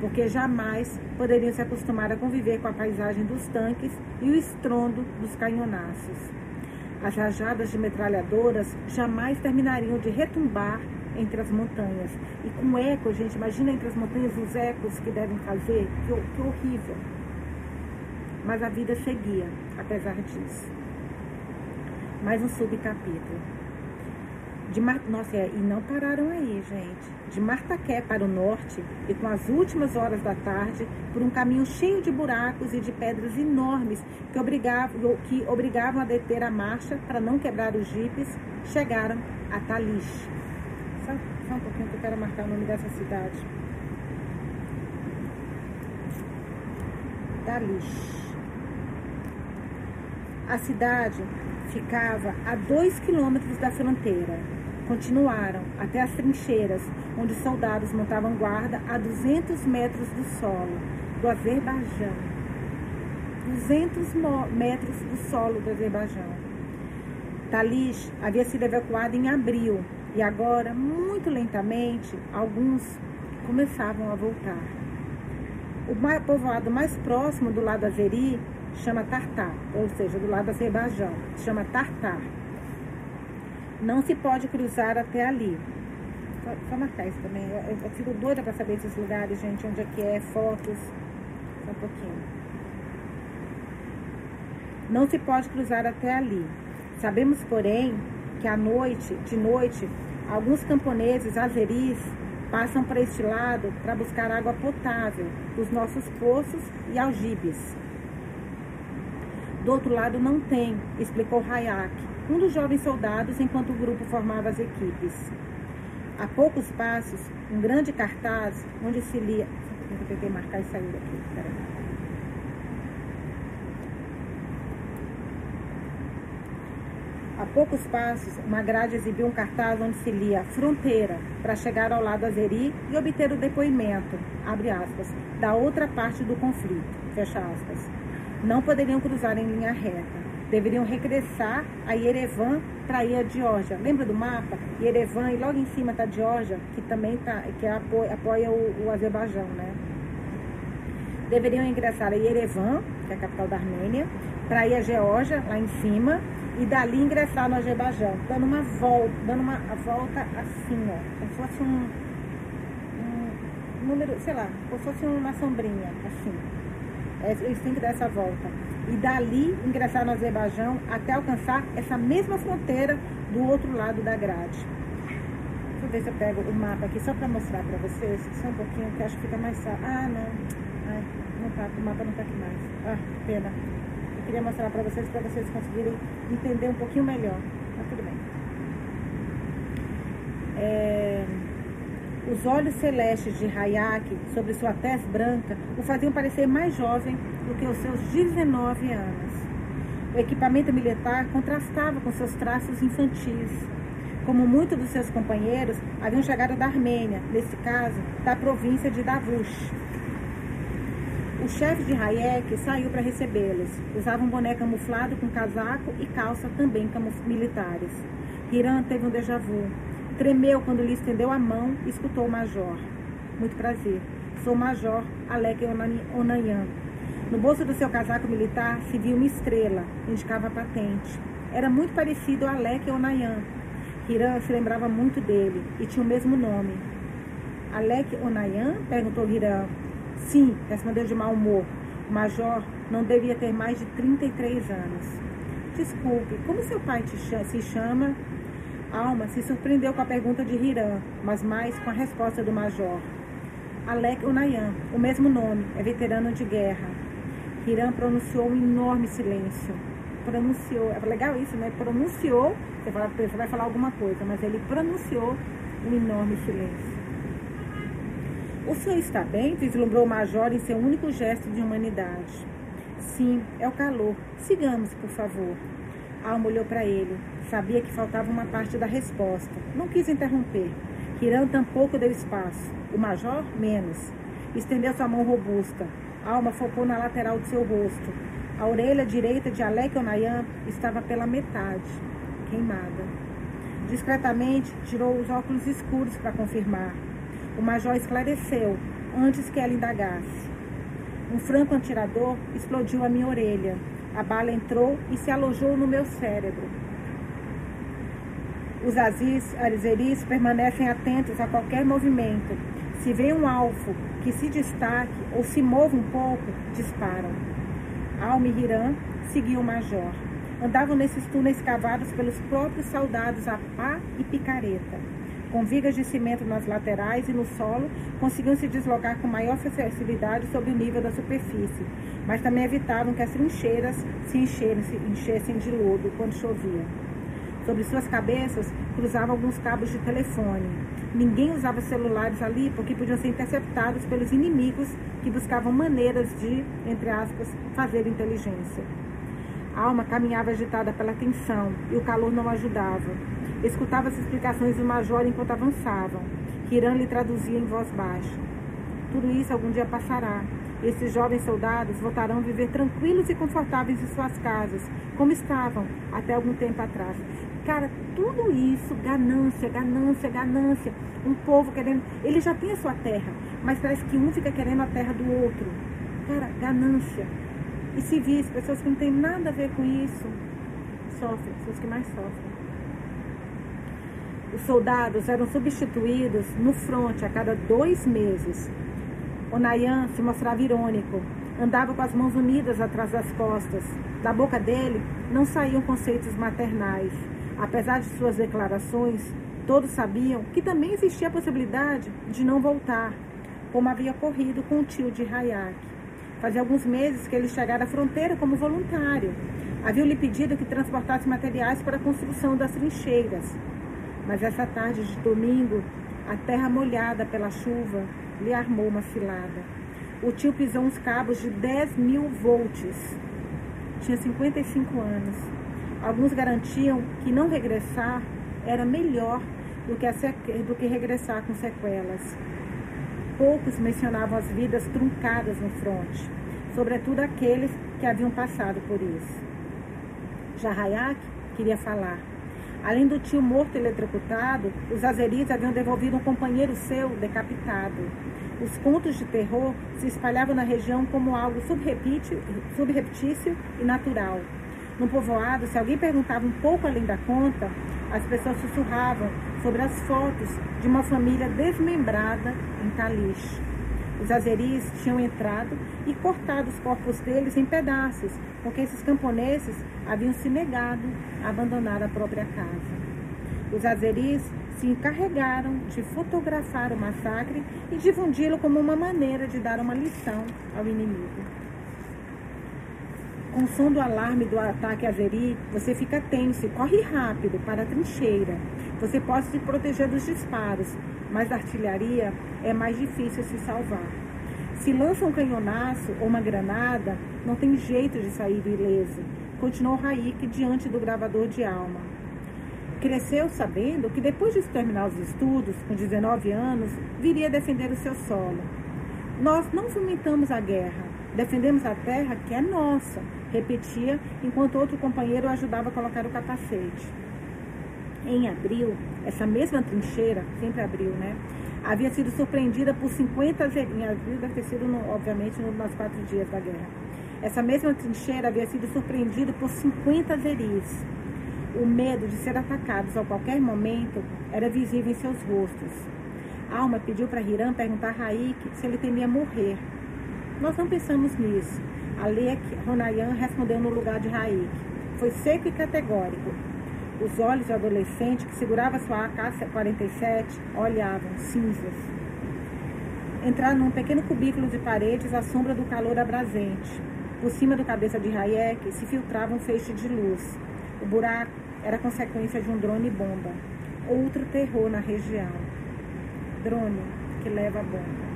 Porque jamais poderiam se acostumar a conviver com a paisagem dos tanques e o estrondo dos canhonaços. As rajadas de metralhadoras jamais terminariam de retumbar entre as montanhas. E com eco, gente, imagina entre as montanhas os ecos que devem fazer. Que, que horrível. Mas a vida seguia, apesar disso. Mais um subcapítulo. De Mar... Nossa, e não pararam aí, gente. De Martaqué para o norte, e com as últimas horas da tarde, por um caminho cheio de buracos e de pedras enormes que obrigavam, que obrigavam a deter a marcha para não quebrar os jipes, chegaram a Talich. Só, um pouquinho que eu quero marcar o nome dessa cidade. Talich. A cidade ficava a dois quilômetros da fronteira. Continuaram até as trincheiras, onde os soldados montavam guarda a 200 metros do solo do Azerbaijão. 200 metros do solo do Azerbaijão. Talich havia sido evacuado em abril e agora, muito lentamente, alguns começavam a voltar. O povoado mais próximo do lado azeri chama Tartar, ou seja, do lado do Azerbaijão, chama Tartar. Não se pode cruzar até ali. Só, só marcar isso também. Eu, eu fico doida para saber esses lugares, gente, onde é que é, fotos. Só um pouquinho. Não se pode cruzar até ali. Sabemos, porém, que à noite, de noite, Alguns camponeses azeris passam para este lado para buscar água potável dos nossos poços e aljibes. Do outro lado não tem, explicou Hayak, um dos jovens soldados enquanto o grupo formava as equipes. A poucos passos, um grande cartaz onde se lia. Eu tentei marcar e sair daqui. Peraí. A poucos passos, uma grade exibiu um cartaz onde se lia Fronteira, para chegar ao lado azeri e obter o depoimento, abre aspas, da outra parte do conflito, fecha aspas. Não poderiam cruzar em linha reta. Deveriam regressar a Yerevan para ir a Geórgia. Lembra do mapa? Yerevan e logo em cima está Geórgia, que também tá, que apoia, apoia o, o Azerbaijão, né? Deveriam ingressar a Yerevan, que é a capital da Armênia, para ir a Geórgia, lá em cima, e dali ingressar no Azerbaijão, dando uma volta, dando uma volta assim, ó, como se fosse um, um número, sei lá, como se fosse uma sombrinha, assim. É, eles têm que dar essa volta. E dali ingressar no Azerbaijão até alcançar essa mesma fronteira do outro lado da grade. Deixa eu ver se eu pego o mapa aqui só para mostrar para vocês, só um pouquinho, que acho que fica mais fácil. Ah, não. Ai, não tá, o mapa não tá aqui mais. Ah, pena queria mostrar para vocês, para vocês conseguirem entender um pouquinho melhor. Mas tudo bem. É, os olhos celestes de Hayak sobre sua tez branca o faziam parecer mais jovem do que os seus 19 anos. O equipamento militar contrastava com seus traços infantis. Como muitos dos seus companheiros, haviam chegado da Armênia, nesse caso, da província de Davush. O chefe de Hayek saiu para recebê-los. Usava um boné camuflado com casaco e calça também militares. Hiran teve um déjà vu. Tremeu quando lhe estendeu a mão e escutou o major. Muito prazer. Sou o major Alek Onayan. No bolso do seu casaco militar se viu uma estrela, indicava a patente. era muito parecido a Alec Onayan. Hiram se lembrava muito dele e tinha o mesmo nome. Alec Onayan? perguntou Hiram. Sim, respondeu de mau humor. O major não devia ter mais de 33 anos. Desculpe, como seu pai se chama? Alma se surpreendeu com a pergunta de Hiram, mas mais com a resposta do major. Alec Onayan, o mesmo nome, é veterano de guerra. Hiram pronunciou um enorme silêncio. Pronunciou, é legal isso, né? Pronunciou, você vai falar alguma coisa, mas ele pronunciou um enorme silêncio. O senhor está bem? vislumbrou o major em seu único gesto de humanidade. Sim, é o calor. Sigamos, por favor. Alma olhou para ele. Sabia que faltava uma parte da resposta. Não quis interromper. Hiram tampouco deu espaço. O major, menos. Estendeu sua mão robusta. Alma focou na lateral de seu rosto. A orelha direita de Alec Onayan estava pela metade, queimada. Discretamente, tirou os óculos escuros para confirmar. O major esclareceu antes que ela indagasse. Um franco atirador explodiu a minha orelha. A bala entrou e se alojou no meu cérebro. Os azis, arizeris permanecem atentos a qualquer movimento. Se vê um alvo que se destaque ou se mova um pouco, disparam. Alme Hiram seguiu o major. Andavam nesses túneis cavados pelos próprios soldados a pá e picareta com vigas de cimento nas laterais e no solo, conseguiam se deslocar com maior facilidade sobre o nível da superfície, mas também evitavam que as trincheiras se enchessem, de lodo quando chovia. Sobre suas cabeças cruzavam alguns cabos de telefone. Ninguém usava celulares ali porque podiam ser interceptados pelos inimigos que buscavam maneiras de, entre aspas, fazer inteligência. A alma caminhava agitada pela tensão e o calor não ajudava. Escutava as explicações do major enquanto avançavam. Kiran lhe traduzia em voz baixa. Tudo isso algum dia passará. Esses jovens soldados voltarão a viver tranquilos e confortáveis em suas casas, como estavam até algum tempo atrás. Cara, tudo isso, ganância, ganância, ganância. Um povo querendo. Ele já tem a sua terra, mas parece que um fica querendo a terra do outro. Cara, ganância. E civis, pessoas que não têm nada a ver com isso, sofrem, pessoas que mais sofrem. Os soldados eram substituídos no fronte a cada dois meses. O Nayan se mostrava irônico. Andava com as mãos unidas atrás das costas. Da boca dele não saíam conceitos maternais. Apesar de suas declarações, todos sabiam que também existia a possibilidade de não voltar, como havia ocorrido com o tio de Hayak. Fazia alguns meses que ele chegara à fronteira como voluntário. Haviam lhe pedido que transportasse materiais para a construção das trincheiras. Mas essa tarde de domingo, a terra molhada pela chuva lhe armou uma cilada. O tio pisou uns cabos de 10 mil volts. Tinha 55 anos. Alguns garantiam que não regressar era melhor do que, do que regressar com sequelas. Poucos mencionavam as vidas truncadas no fronte, sobretudo aqueles que haviam passado por isso. Já Hayak queria falar, Além do tio morto eletrocutado, os azeris haviam devolvido um companheiro seu decapitado. Os contos de terror se espalhavam na região como algo subreptício e natural. No povoado, se alguém perguntava um pouco além da conta, as pessoas sussurravam sobre as fotos de uma família desmembrada em Talich. Os azeris tinham entrado e cortado os corpos deles em pedaços, porque esses camponeses haviam se negado a abandonar a própria casa. Os azeris se encarregaram de fotografar o massacre e difundi-lo como uma maneira de dar uma lição ao inimigo. Com o som do alarme do ataque azeri, você fica tenso e corre rápido para a trincheira. Você pode se proteger dos disparos, mas da artilharia é mais difícil se salvar. Se lança um canhonaço ou uma granada, não tem jeito de sair ileso, continuou Raik diante do gravador de alma. Cresceu sabendo que depois de terminar os estudos, com 19 anos, viria defender o seu solo. Nós não fomentamos a guerra, defendemos a terra que é nossa, repetia enquanto outro companheiro ajudava a colocar o capacete. Em abril, essa mesma trincheira, sempre abril, né? Havia sido surpreendida por 50 em abril deve ter sido, no, obviamente, nos quatro dias da guerra. Essa mesma trincheira havia sido surpreendida por 50 zeris. O medo de ser atacados a qualquer momento era visível em seus rostos. Alma pediu para Hiram perguntar a Raik se ele temia morrer. Nós não pensamos nisso. Alek Ronayan respondeu no lugar de Raik. Foi seco e categórico. Os olhos do adolescente que segurava sua AK-47 olhavam, cinzas. Entraram num pequeno cubículo de paredes à sombra do calor abrasente. Por cima do cabeça de Hayek se filtrava um feixe de luz. O buraco era consequência de um drone bomba. Outro terror na região. Drone que leva a bomba.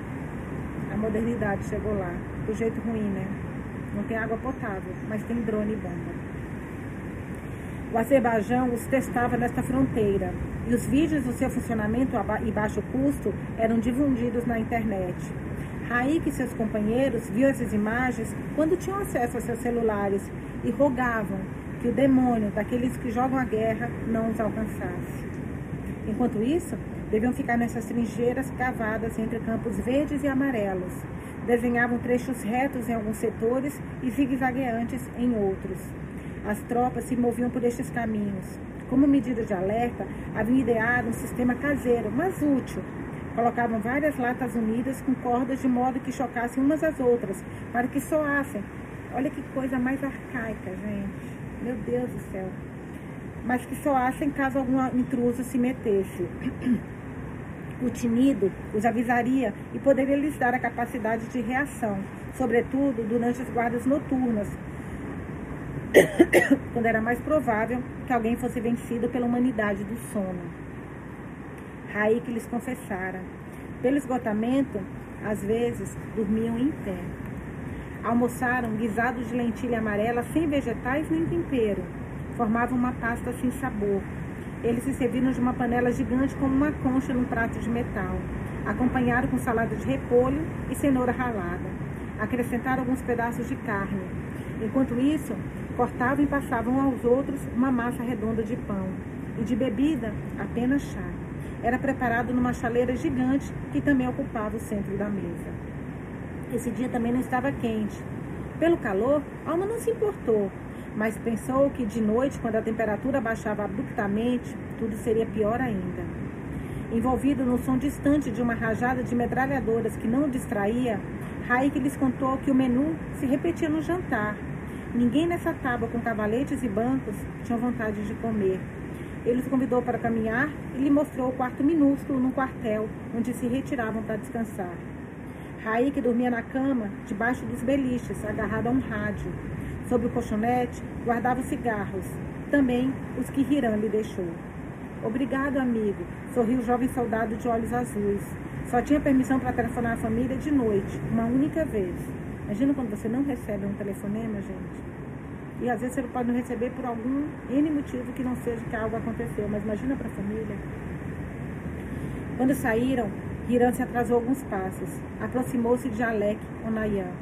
A modernidade chegou lá. Do jeito ruim, né? Não tem água potável, mas tem drone bomba. O Azerbaijão os testava nesta fronteira e os vídeos do seu funcionamento e baixo custo eram difundidos na internet. Raik e seus companheiros viam essas imagens quando tinham acesso a seus celulares e rogavam que o demônio daqueles que jogam a guerra não os alcançasse. Enquanto isso, deviam ficar nessas trincheiras cavadas entre campos verdes e amarelos. Desenhavam trechos retos em alguns setores e zigue-zagueantes em outros. As tropas se moviam por estes caminhos. Como medida de alerta, haviam ideado um sistema caseiro, mas útil. Colocavam várias latas unidas com cordas de modo que chocassem umas às outras, para que soassem. Olha que coisa mais arcaica, gente. Meu Deus do céu. Mas que soassem caso algum intruso se metesse. O tinido os avisaria e poderia lhes dar a capacidade de reação, sobretudo durante as guardas noturnas, quando era mais provável que alguém fosse vencido pela humanidade do sono. Raik lhes confessara. Pelo esgotamento, às vezes dormiam em pé. Almoçaram guisados de lentilha amarela sem vegetais nem tempero. Formavam uma pasta sem sabor. Eles se serviram de uma panela gigante como uma concha num prato de metal. Acompanharam com salada de repolho e cenoura ralada. Acrescentaram alguns pedaços de carne. Enquanto isso, Cortavam e passavam aos outros uma massa redonda de pão. E de bebida, apenas chá. Era preparado numa chaleira gigante que também ocupava o centro da mesa. Esse dia também não estava quente. Pelo calor, Alma não se importou, mas pensou que de noite, quando a temperatura baixava abruptamente, tudo seria pior ainda. Envolvido no som distante de uma rajada de metralhadoras que não o distraía, Raik lhes contou que o menu se repetia no jantar Ninguém nessa tábua com cavaletes e bancos tinha vontade de comer. Ele os convidou para caminhar e lhe mostrou o quarto minúsculo num quartel, onde se retiravam para descansar. Raik dormia na cama, debaixo dos beliches, agarrado a um rádio. Sobre o colchonete, guardava os cigarros, também os que Hiram lhe deixou. Obrigado, amigo, sorriu o jovem soldado de olhos azuis. Só tinha permissão para telefonar a família de noite, uma única vez. Imagina quando você não recebe um telefonema, gente. E às vezes você pode não receber por algum N motivo que não seja que algo aconteceu, mas imagina para a família. Quando saíram, Hiram se atrasou alguns passos. Aproximou-se de Alec Onayan.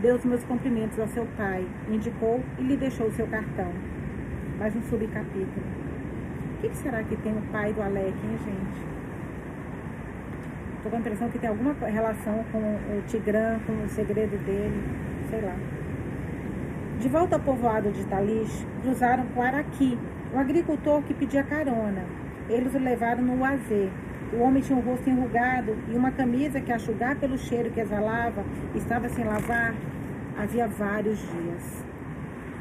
Deu os meus cumprimentos ao seu pai, indicou e lhe deixou o seu cartão. Mais um subcapítulo. O que, que será que tem o pai do Alec, hein, gente? Tô com a impressão que tem alguma relação com o Tigrã, com o segredo dele, sei lá. De volta ao povoado de Talis, cruzaram com Araqui, o agricultor que pedia carona. Eles o levaram no Uazê. O homem tinha o rosto enrugado e uma camisa que, a chugar pelo cheiro que exalava, estava sem lavar havia vários dias.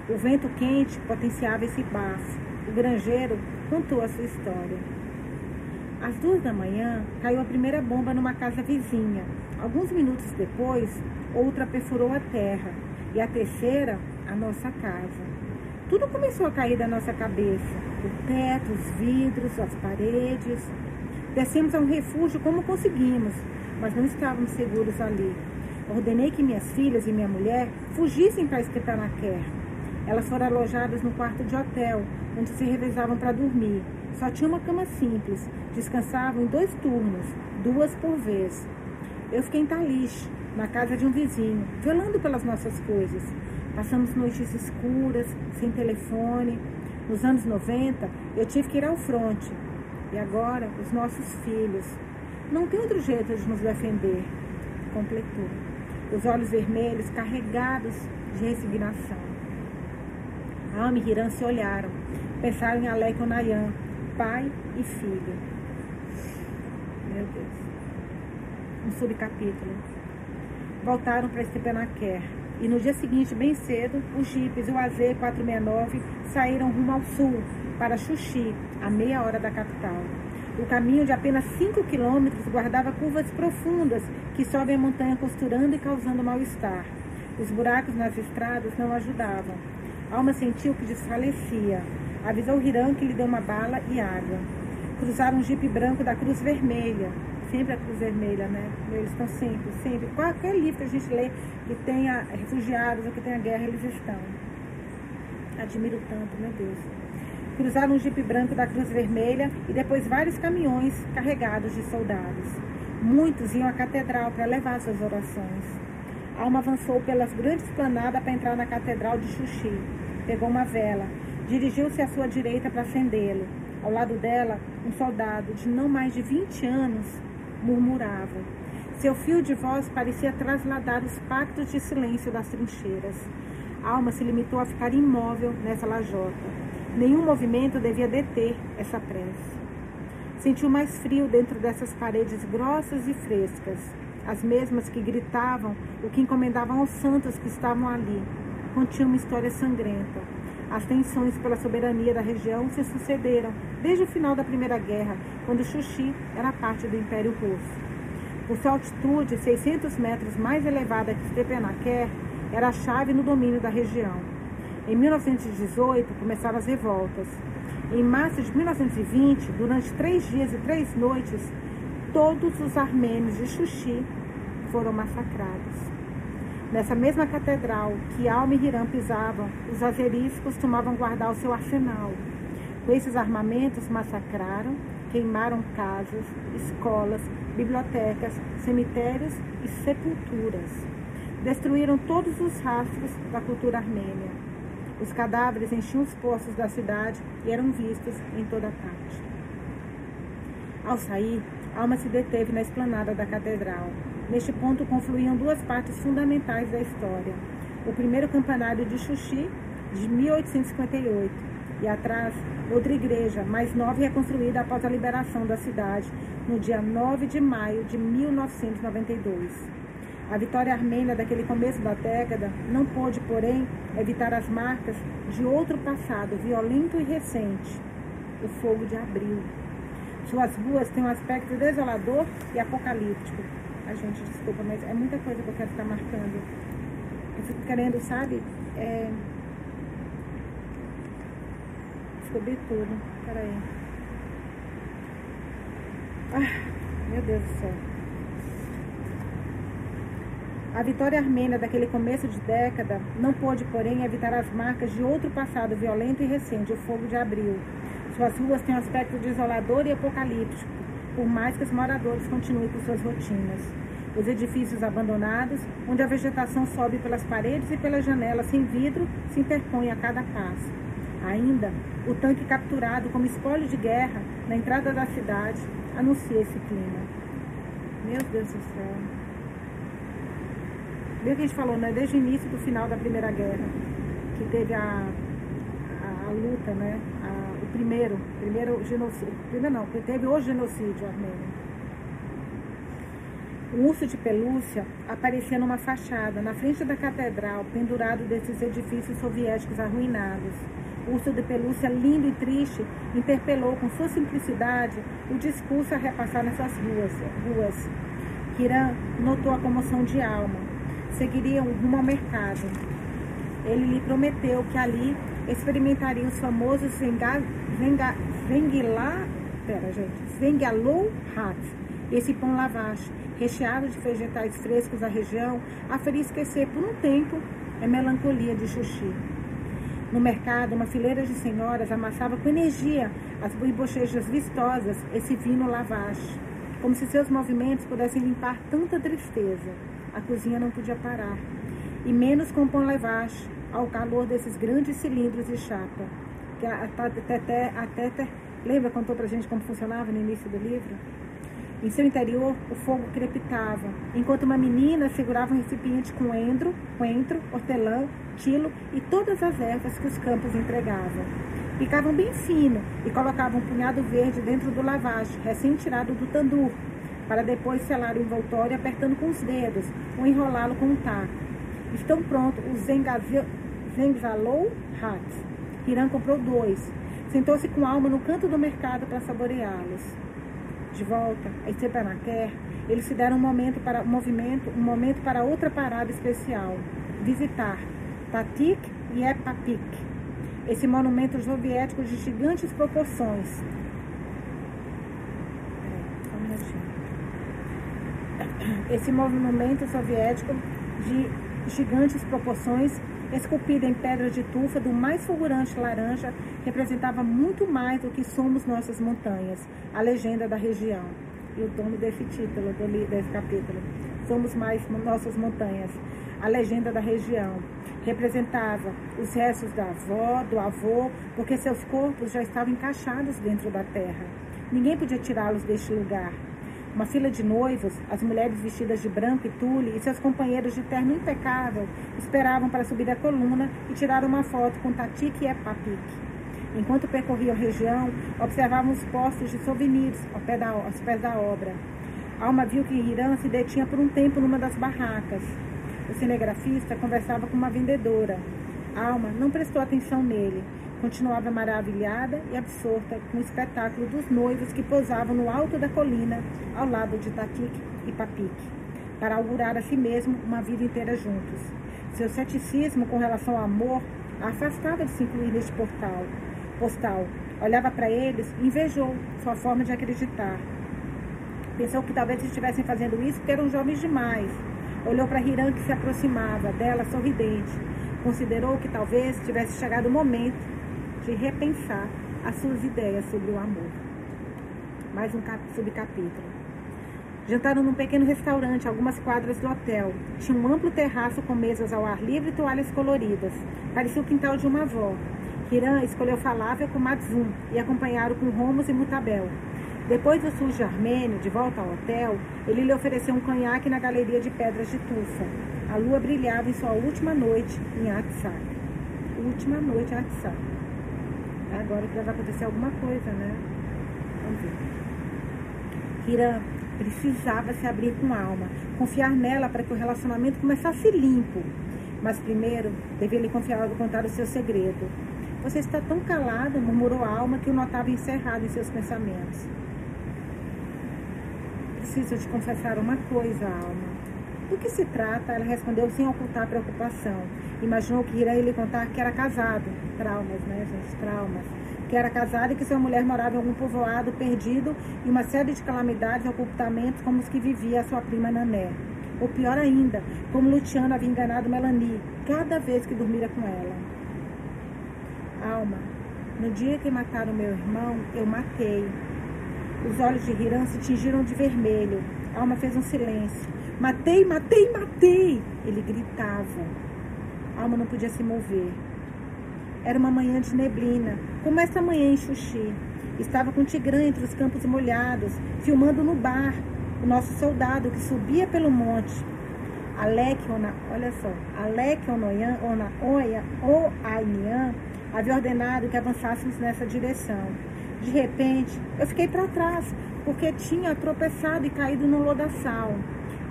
O vento quente potenciava esse bafo. O granjeiro contou a sua história. Às duas da manhã, caiu a primeira bomba numa casa vizinha. Alguns minutos depois, outra perfurou a terra. E a terceira, a nossa casa. Tudo começou a cair da nossa cabeça: o teto, os vidros, as paredes. Descemos a um refúgio como conseguimos, mas não estávamos seguros ali. Ordenei que minhas filhas e minha mulher fugissem para Stepanakert. Elas foram alojadas no quarto de hotel, onde se revezavam para dormir. Só tinha uma cama simples. Descansavam em dois turnos, duas por vez. Eu fiquei em Talich, na casa de um vizinho, velando pelas nossas coisas. Passamos noites escuras, sem telefone. Nos anos 90, eu tive que ir ao fronte. E agora, os nossos filhos. Não tem outro jeito de nos defender. Completou. Os olhos vermelhos carregados de resignação. Alma e Hiram se olharam. pensaram em Alec Onayan, pai e filho. Meu Deus. Um subcapítulo. Voltaram para Stepanakert. E no dia seguinte, bem cedo, os jipes e o AZ-469 saíram rumo ao sul, para Xuxi, a meia hora da capital. O caminho de apenas 5 quilômetros guardava curvas profundas que sobem a montanha costurando e causando mal-estar. Os buracos nas estradas não ajudavam. Alma sentiu que desfalecia. Avisou Hiram que lhe deu uma bala e água. Cruzaram um jipe branco da Cruz Vermelha. Sempre a Cruz Vermelha, né? Eles estão sempre, sempre. Qualquer livro que a gente lê que tenha refugiados ou que tenha guerra, eles estão. Admiro tanto, meu Deus cruzaram um jipe branco da Cruz Vermelha e depois vários caminhões carregados de soldados. Muitos iam à catedral para levar suas orações. Alma avançou pelas grandes planadas para entrar na catedral de Xuxi. Pegou uma vela, dirigiu-se à sua direita para acendê-lo. Ao lado dela, um soldado de não mais de 20 anos murmurava. Seu fio de voz parecia trasladar os pactos de silêncio das trincheiras. Alma se limitou a ficar imóvel nessa lajota. Nenhum movimento devia deter essa prece. Sentiu mais frio dentro dessas paredes grossas e frescas, as mesmas que gritavam o que encomendavam aos santos que estavam ali. Continha uma história sangrenta. As tensões pela soberania da região se sucederam desde o final da Primeira Guerra, quando Xuxi era parte do Império Russo. Por sua altitude, 600 metros mais elevada que Stepanakert, era a chave no domínio da região. Em 1918, começaram as revoltas. Em março de 1920, durante três dias e três noites, todos os armênios de Xuxi foram massacrados. Nessa mesma catedral que Alma e Hiram pisavam, os azeris costumavam guardar o seu arsenal. Com esses armamentos, massacraram, queimaram casas, escolas, bibliotecas, cemitérios e sepulturas. Destruíram todos os rastros da cultura armênia. Os cadáveres enchiam os poços da cidade e eram vistos em toda parte. Ao sair, Alma se deteve na esplanada da catedral. Neste ponto confluíam duas partes fundamentais da história. O primeiro campanário de Xuxi, de 1858, e atrás, outra igreja, mais nova e reconstruída após a liberação da cidade, no dia 9 de maio de 1992. A vitória armênia daquele começo da década não pôde, porém, evitar as marcas de outro passado violento e recente, o fogo de abril. Suas ruas têm um aspecto desolador e apocalíptico. A gente, desculpa, mas é muita coisa que eu quero ficar marcando. Eu fico querendo, sabe, é... descobrir tudo. Peraí. Ah, meu Deus do céu. A vitória armênia daquele começo de década não pôde, porém, evitar as marcas de outro passado violento e recente, o fogo de abril. Suas ruas têm um aspecto desolador e apocalíptico, por mais que os moradores continuem com suas rotinas. Os edifícios abandonados, onde a vegetação sobe pelas paredes e pelas janelas sem vidro, se interpõe a cada passo. Ainda, o tanque capturado como espólio de guerra na entrada da cidade anuncia esse clima. Meu Deus do céu. Desde que a gente falou, né? Desde o início do final da Primeira Guerra, que teve a, a, a luta, né? O primeiro, primeiro genocídio, primeiro não, teve o genocídio armênio. Um urso de pelúcia aparecia numa fachada, na frente da catedral, pendurado desses edifícios soviéticos arruinados. O urso de pelúcia, lindo e triste, interpelou com sua simplicidade o discurso a repassar nessas ruas. ruas. Kiran notou a comoção de alma seguiriam rumo ao mercado. Ele lhe prometeu que ali experimentaria os famosos Zengilá, pera gente, Zengalou Hat, esse pão lavache, recheado de vegetais frescos da região, a faria esquecer por um tempo a melancolia de Xuxi. No mercado, uma fileira de senhoras amassava com energia as bochechas vistosas esse vinho lavache, como se seus movimentos pudessem limpar tanta tristeza a cozinha não podia parar, e menos com pão levage, ao calor desses grandes cilindros de chapa. Que até, até, até, lembra contou pra gente como funcionava no início do livro? Em seu interior, o fogo crepitava, enquanto uma menina segurava um recipiente com endro, coentro, hortelã, tilo e todas as ervas que os campos entregavam. Picavam bem fino e colocavam um punhado verde dentro do lavagem, recém-tirado do tandur, para depois selar o envoltório apertando com os dedos ou enrolá-lo com um taco. Estão prontos os Zengzalou Hats. Hiram comprou dois. Sentou-se com alma no canto do mercado para saboreá-los. De volta a Estepanaquer, eles se deram um momento para um movimento, um momento para outra parada especial. Visitar Tatik e Epapik, esse monumento soviético de gigantes proporções. Esse monumento soviético de gigantes proporções esculpida em pedra de tufa do mais fulgurante laranja, representava muito mais do que somos nossas montanhas, a legenda da região. E o dono desse título, desse capítulo. Somos mais nossas montanhas, a legenda da região. Representava os restos da avó, do avô, porque seus corpos já estavam encaixados dentro da terra. Ninguém podia tirá-los deste lugar. Uma fila de noivos, as mulheres vestidas de branco e tule e seus companheiros de terno impecável esperavam para subir a coluna e tirar uma foto com Tatique e Epapique. Enquanto percorriam a região, observavam os postos de souvenirs ao pé da, aos pés da obra. Alma viu que Irã se detinha por um tempo numa das barracas. O cinegrafista conversava com uma vendedora. Alma não prestou atenção nele Continuava maravilhada e absorta com o espetáculo dos noivos que posavam no alto da colina, ao lado de Tatique e Papique, para augurar a si mesmo uma vida inteira juntos. Seu ceticismo com relação ao amor a afastava de se incluir neste portal. Postal. Olhava para eles e invejou sua forma de acreditar. Pensou que talvez estivessem fazendo isso porque eram jovens demais. Olhou para Hiram que se aproximava dela sorridente. Considerou que talvez tivesse chegado o momento de repensar as suas ideias sobre o amor. Mais um subcapítulo. Jantaram num pequeno restaurante, algumas quadras do hotel. Tinha um amplo terraço com mesas ao ar livre e toalhas coloridas. Parecia o quintal de uma avó. Hiram escolheu falável com Matzum e acompanharam com Romos e Mutabel. Depois do sujo armênio, de volta ao hotel, ele lhe ofereceu um conhaque na galeria de pedras de tufa. A lua brilhava em sua última noite em Atsak. Última noite em Atsak. Agora que vai acontecer alguma coisa, né? Vamos ver. Kira precisava se abrir com alma, confiar nela para que o relacionamento começasse limpo. Mas primeiro, devia lhe confiar, contar o seu segredo. Você está tão calado, murmurou a alma que o notava encerrado em seus pensamentos. Preciso te confessar uma coisa, alma. Do que se trata? Ela respondeu sem ocultar preocupação. Imaginou que iria lhe contar que era casado. Traumas, né, gente? Traumas. Que era casado e que sua mulher morava em algum povoado perdido e uma série de calamidades e ocultamentos como os que vivia a sua prima Nané. Ou pior ainda, como Luciano havia enganado Melanie cada vez que dormira com ela. Alma, no dia que mataram meu irmão, eu matei. Os olhos de Hiram se tingiram de vermelho. Alma fez um silêncio. Matei, matei, matei! Ele gritava. A alma não podia se mover. Era uma manhã de neblina, como essa manhã em Xuxi. Estava com Tigrã entre os campos molhados, filmando no bar o nosso soldado que subia pelo monte. Alec, olha só, Alec Onoyan, Ona, Oya, Oainian havia ordenado que avançássemos nessa direção. De repente, eu fiquei para trás, porque tinha tropeçado e caído no lodaçal.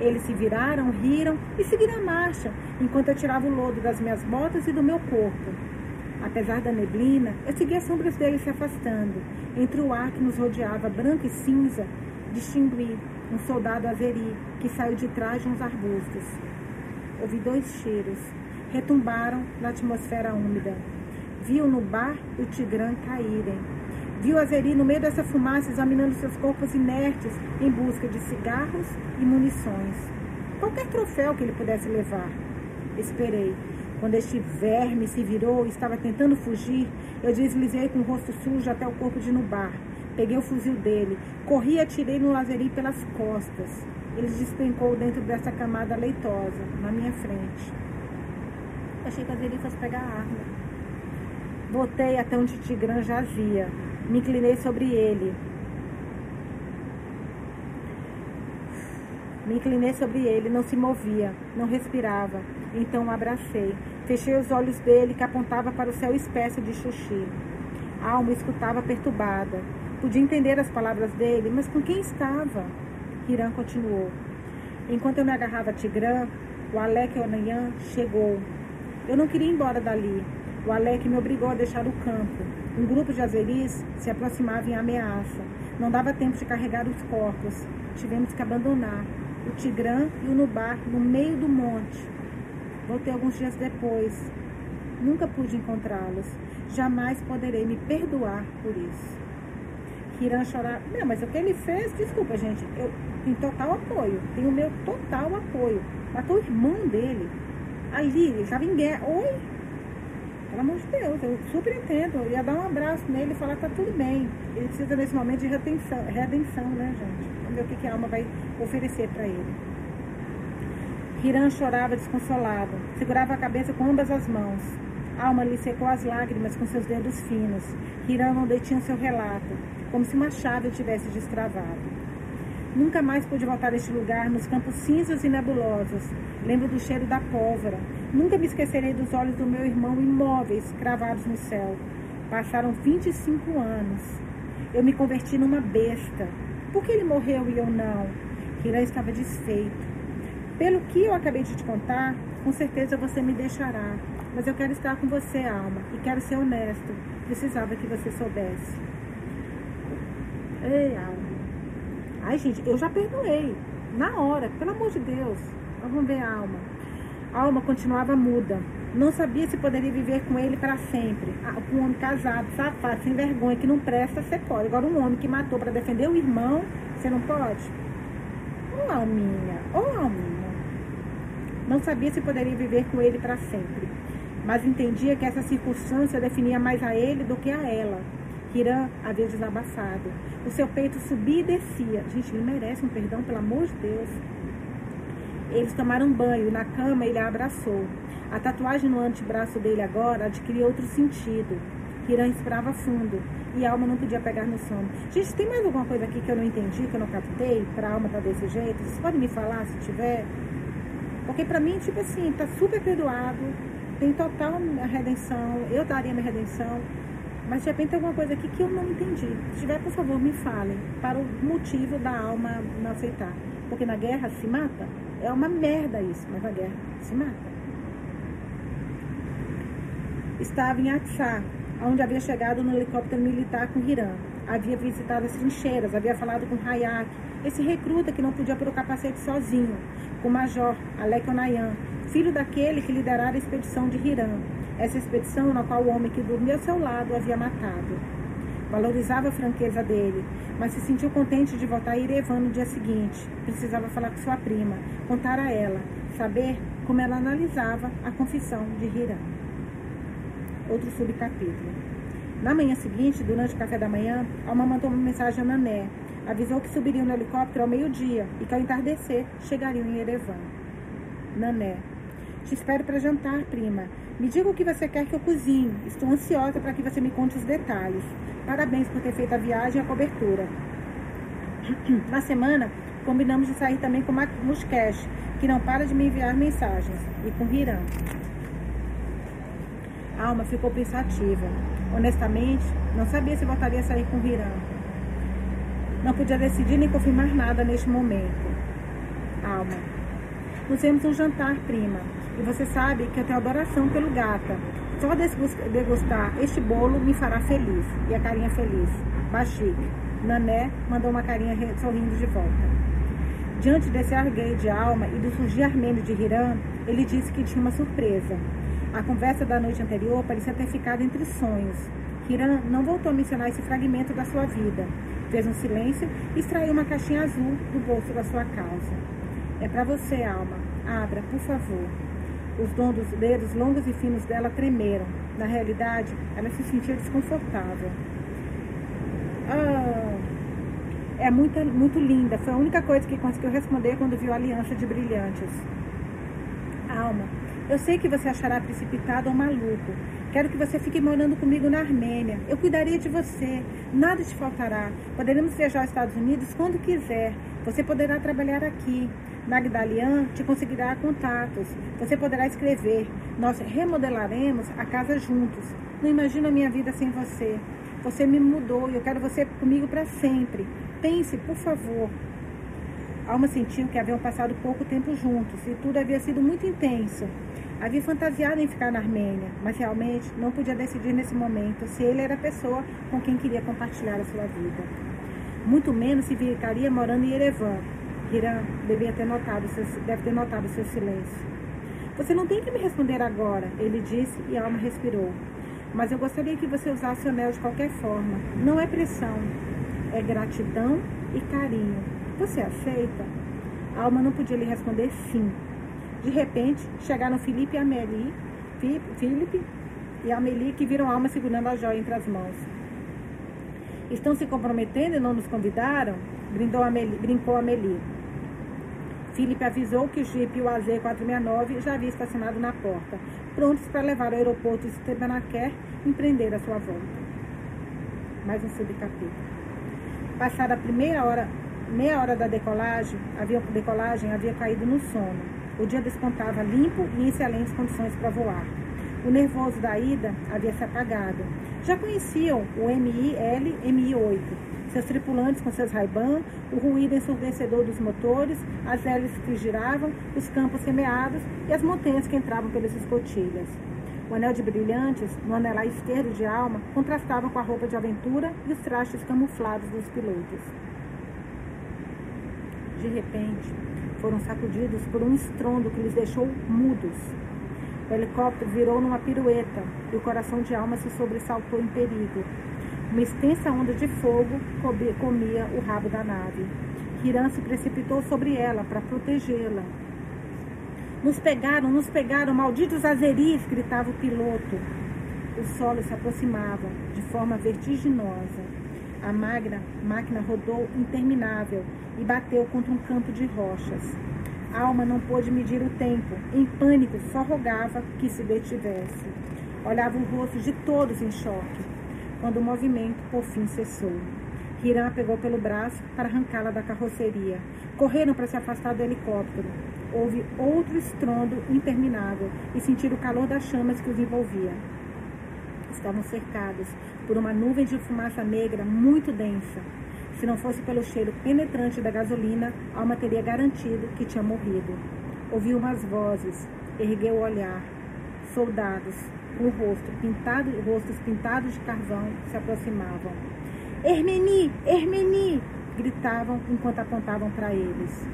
Eles se viraram, riram e seguiram a marcha, enquanto eu tirava o lodo das minhas botas e do meu corpo. Apesar da neblina, eu seguia as sombras deles se afastando. Entre o ar que nos rodeava, branco e cinza, distingui um soldado azeri que saiu de trás de uns arbustos. Ouvi dois cheiros. Retumbaram na atmosfera úmida. Viu no bar o tigrã caírem Viu Azeri no meio dessa fumaça examinando seus corpos inertes em busca de cigarros e munições. Qualquer troféu que ele pudesse levar. Esperei. Quando este verme se virou e estava tentando fugir, eu deslizei com o rosto sujo até o corpo de Nubar. Peguei o fuzil dele, corri e atirei no Azeri pelas costas. Ele despencou dentro dessa camada leitosa, na minha frente. Achei que Azeri fosse pegar a arma. Voltei até onde Tigrã jazia. Me inclinei sobre ele. Me inclinei sobre ele, não se movia, não respirava. Então o abracei. Fechei os olhos dele, que apontava para o céu espesso de Xuxi. A alma escutava perturbada. Podia entender as palavras dele, mas com quem estava? Hiram continuou. Enquanto eu me agarrava a Tigrã, o Alec Onayan chegou. Eu não queria ir embora dali. O Alec me obrigou a deixar o campo. Um grupo de azeris se aproximava em ameaça. Não dava tempo de carregar os corpos. Tivemos que abandonar o Tigrã e o Nubar no meio do monte. Voltei alguns dias depois. Nunca pude encontrá-los. Jamais poderei me perdoar por isso. Kiran chorar. Não, mas o que ele fez, desculpa, gente, eu tenho total apoio. Tenho o meu total apoio. Matou o irmão dele. Ali, ele estava em guerra. Oi? Pelo amor de Deus, eu super entendo. Eu ia dar um abraço nele e falar que tá tudo bem. Ele precisa nesse momento de redenção, redenção né, gente? Vamos ver o que, que a alma vai oferecer para ele. Hiram chorava desconsolado, segurava a cabeça com ambas as mãos. A alma lhe secou as lágrimas com seus dedos finos. Hiram não detinha seu relato, como se uma chave tivesse destravado. Nunca mais pude voltar a este lugar nos campos cinzas e nebulosos. Lembro do cheiro da pólvora. Nunca me esquecerei dos olhos do meu irmão imóveis, cravados no céu. Passaram 25 anos. Eu me converti numa besta. Por que ele morreu e eu não? Hiram estava desfeito. Pelo que eu acabei de te contar, com certeza você me deixará. Mas eu quero estar com você, alma, e quero ser honesto. Precisava que você soubesse. Ei, alma. Ai, gente, eu já perdoei. Na hora, pelo amor de Deus. Vamos ver alma. Alma continuava muda. Não sabia se poderia viver com ele para sempre. Ah, um homem casado, safado, sem vergonha, que não presta, você pode. Agora, um homem que matou para defender o irmão, você não pode? Ô, oh, alminha, ô, oh, alminha. Não sabia se poderia viver com ele para sempre. Mas entendia que essa circunstância definia mais a ele do que a ela. Hiram havia desabafado. O seu peito subia e descia. Gente, ele merece um perdão, pelo amor de Deus. Eles tomaram banho na cama ele a abraçou. A tatuagem no antebraço dele agora adquiriu outro sentido. Hiram inspirava fundo e alma não podia pegar no sono. Gente, tem mais alguma coisa aqui que eu não entendi, que eu não captei? Para a alma tá desse jeito? Vocês podem me falar se tiver? Porque para mim, tipo assim, tá super perdoado, tem total redenção, eu daria minha redenção. Mas de repente tem alguma coisa aqui que eu não entendi. Se tiver, por favor, me falem para o motivo da alma não aceitar. Porque na guerra se mata? É uma merda isso, mas na guerra se mata. Estava em Atsá, onde havia chegado no helicóptero militar com Hiram. Havia visitado as trincheiras, havia falado com Hayak, esse recruta que não podia pôr o capacete sozinho, com o Major Alek Onayan, filho daquele que liderara a expedição de Hiram essa expedição na qual o homem que dormia ao seu lado havia matado. Valorizava a franqueza dele, mas se sentiu contente de voltar a Erevan no dia seguinte. Precisava falar com sua prima, contar a ela, saber como ela analisava a confissão de Hiram. Outro subcapítulo. Na manhã seguinte, durante o café da manhã, Alma mandou uma mensagem a Nané. Avisou que subiriam no helicóptero ao meio-dia e que ao entardecer chegariam em Erevan. Nané. Te espero para jantar, prima. Me diga o que você quer que eu cozinhe. Estou ansiosa para que você me conte os detalhes. Parabéns por ter feito a viagem e a cobertura. Na semana, combinamos de sair também com Muskesh, que não para de me enviar mensagens, e com Hiram. A alma ficou pensativa. Honestamente, não sabia se voltaria a sair com Hiram. Não podia decidir nem confirmar nada neste momento. Alma. Nos vemos um jantar, prima. E você sabe que eu tenho adoração pelo gata. Só degustar este bolo me fará feliz. E a carinha feliz. Bashik. Nané mandou uma carinha sorrindo de volta. Diante desse argueio de alma e do surgir armênio de Hiram, ele disse que tinha uma surpresa. A conversa da noite anterior parecia ter ficado entre sonhos. Hiram não voltou a mencionar esse fragmento da sua vida. Fez um silêncio e extraiu uma caixinha azul do bolso da sua calça. É para você, alma. Abra, por favor. Os dedos longos e finos dela tremeram. Na realidade, ela se sentia desconfortável. Ah, é muito, muito linda. Foi a única coisa que conseguiu responder quando viu a aliança de brilhantes. Alma, eu sei que você achará precipitado ou maluco. Quero que você fique morando comigo na Armênia. Eu cuidaria de você. Nada te faltará. Poderemos viajar aos Estados Unidos quando quiser. Você poderá trabalhar aqui. Magdalian te conseguirá contatos. Você poderá escrever. Nós remodelaremos a casa juntos. Não imagino a minha vida sem você. Você me mudou e eu quero você comigo para sempre. Pense, por favor. Alma sentiu que haviam passado pouco tempo juntos e tudo havia sido muito intenso. Havia fantasiado em ficar na Armênia, mas realmente não podia decidir nesse momento se ele era a pessoa com quem queria compartilhar a sua vida. Muito menos se ficaria morando em Erevan. Hiram devia ter notado deve ter notado seu silêncio. Você não tem que me responder agora, ele disse e alma respirou. Mas eu gostaria que você usasse o anel de qualquer forma. Não é pressão, é gratidão e carinho. Você aceita? A alma não podia lhe responder sim, de repente, chegaram Felipe e Amelie, Felipe e Amelie, que viram a alma segurando a joia entre as mãos. Estão se comprometendo e não nos convidaram? Brindou Amelie, brincou Amelie. Felipe avisou que o Jeep o AZ469 já havia estacionado na porta, prontos para levar ao aeroporto de Stebanaker e empreender a sua volta. Mais um subcapítulo. Passada a primeira hora, meia hora da decolagem, havia, decolagem havia caído no sono. O dia despontava limpo e em excelentes condições para voar. O nervoso da ida havia se apagado. Já conheciam o MIL MI-8, seus tripulantes com seus raiban, o ruído ensurdecedor dos motores, as hélices que giravam, os campos semeados e as montanhas que entravam pelas escotilhas. O anel de brilhantes, no anelar esquerdo de alma, contrastava com a roupa de aventura e os trastes camuflados dos pilotos. De repente, foram sacudidos por um estrondo que lhes deixou mudos. O helicóptero virou numa pirueta e o coração de Alma se sobressaltou em perigo. Uma extensa onda de fogo comia o rabo da nave. Hiram se precipitou sobre ela para protegê-la. Nos pegaram, nos pegaram, malditos azeris! gritava o piloto. O solo se aproximava de forma vertiginosa. A magra máquina rodou interminável e bateu contra um campo de rochas. Alma não pôde medir o tempo. Em pânico, só rogava que se detivesse. Olhava o rosto de todos em choque, quando o movimento por fim cessou. Hiram pegou pelo braço para arrancá-la da carroceria. Correram para se afastar do helicóptero. Houve outro estrondo interminável e sentiram o calor das chamas que os envolvia. Estavam cercados por uma nuvem de fumaça negra muito densa. Se não fosse pelo cheiro penetrante da gasolina, Alma teria garantido que tinha morrido. Ouviu umas vozes, ergueu o olhar. Soldados, o rosto pintado, rostos pintados de carvão, se aproximavam. Hermeni! Hermeni! gritavam enquanto apontavam para eles.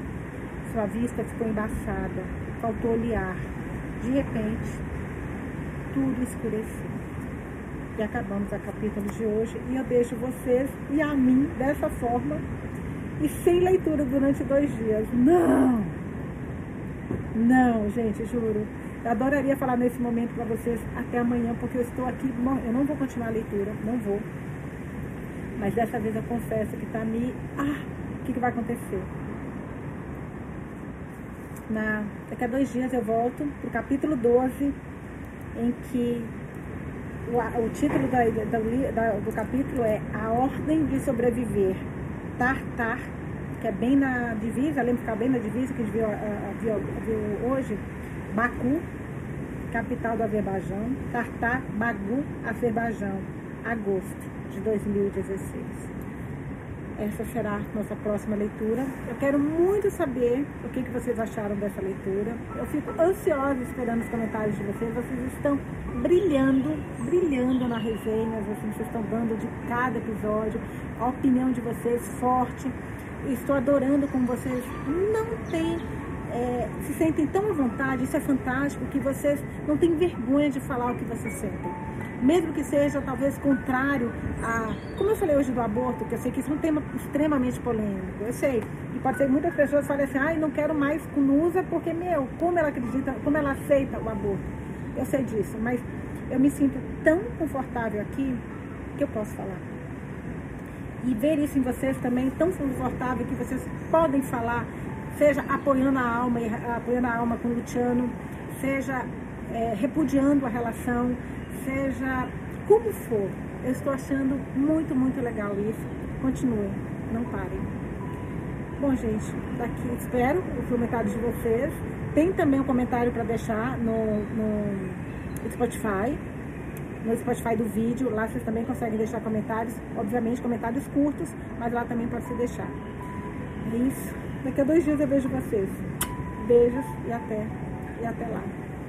Sua vista ficou embaçada, faltou olhar. De repente, tudo escureceu. E acabamos o capítulo de hoje. E eu deixo vocês e a mim dessa forma e sem leitura durante dois dias. Não! Não, gente, juro. Eu adoraria falar nesse momento para vocês até amanhã, porque eu estou aqui. Eu não vou continuar a leitura, não vou. Mas dessa vez eu confesso que tá me. Ah, o que, que vai acontecer? Na, daqui a dois dias eu volto pro capítulo 12, em que o, o título da, da, do capítulo é A Ordem de Sobreviver. Tartar, que é bem na divisa, lembra ficar bem na divisa que a gente viu, viu, viu hoje? Baku, capital do Azerbaijão. Tartar, Bagu, Azerbaijão. Agosto de 2016 essa será nossa próxima leitura. Eu quero muito saber o que, vocês acharam dessa leitura. Eu fico ansiosa esperando os comentários de vocês. Vocês estão brilhando, brilhando na resenha, vocês estão dando de cada episódio, a opinião de vocês forte. Estou adorando como vocês não têm é, se sentem tão à vontade, isso é fantástico, que vocês não têm vergonha de falar o que vocês sentem mesmo que seja talvez contrário a. Como eu falei hoje do aborto, que eu sei que isso é um tema extremamente polêmico, eu sei. E pode ser que muitas pessoas falem assim, ai, ah, não quero mais com Nusa porque, meu, como ela acredita, como ela aceita o aborto. Eu sei disso, mas eu me sinto tão confortável aqui que eu posso falar. E ver isso em vocês também tão confortável que vocês podem falar, seja apoiando a alma, apoiando a alma com o Luciano, seja é, repudiando a relação, seja como for. Eu estou achando muito, muito legal isso. Continuem, não parem. Bom, gente, daqui espero os comentários de vocês. Tem também um comentário para deixar no, no Spotify. no Spotify do vídeo. Lá vocês também conseguem deixar comentários. Obviamente, comentários curtos, mas lá também pode se deixar. É isso. Daqui a dois dias eu vejo vocês. Beijos e até, e até lá.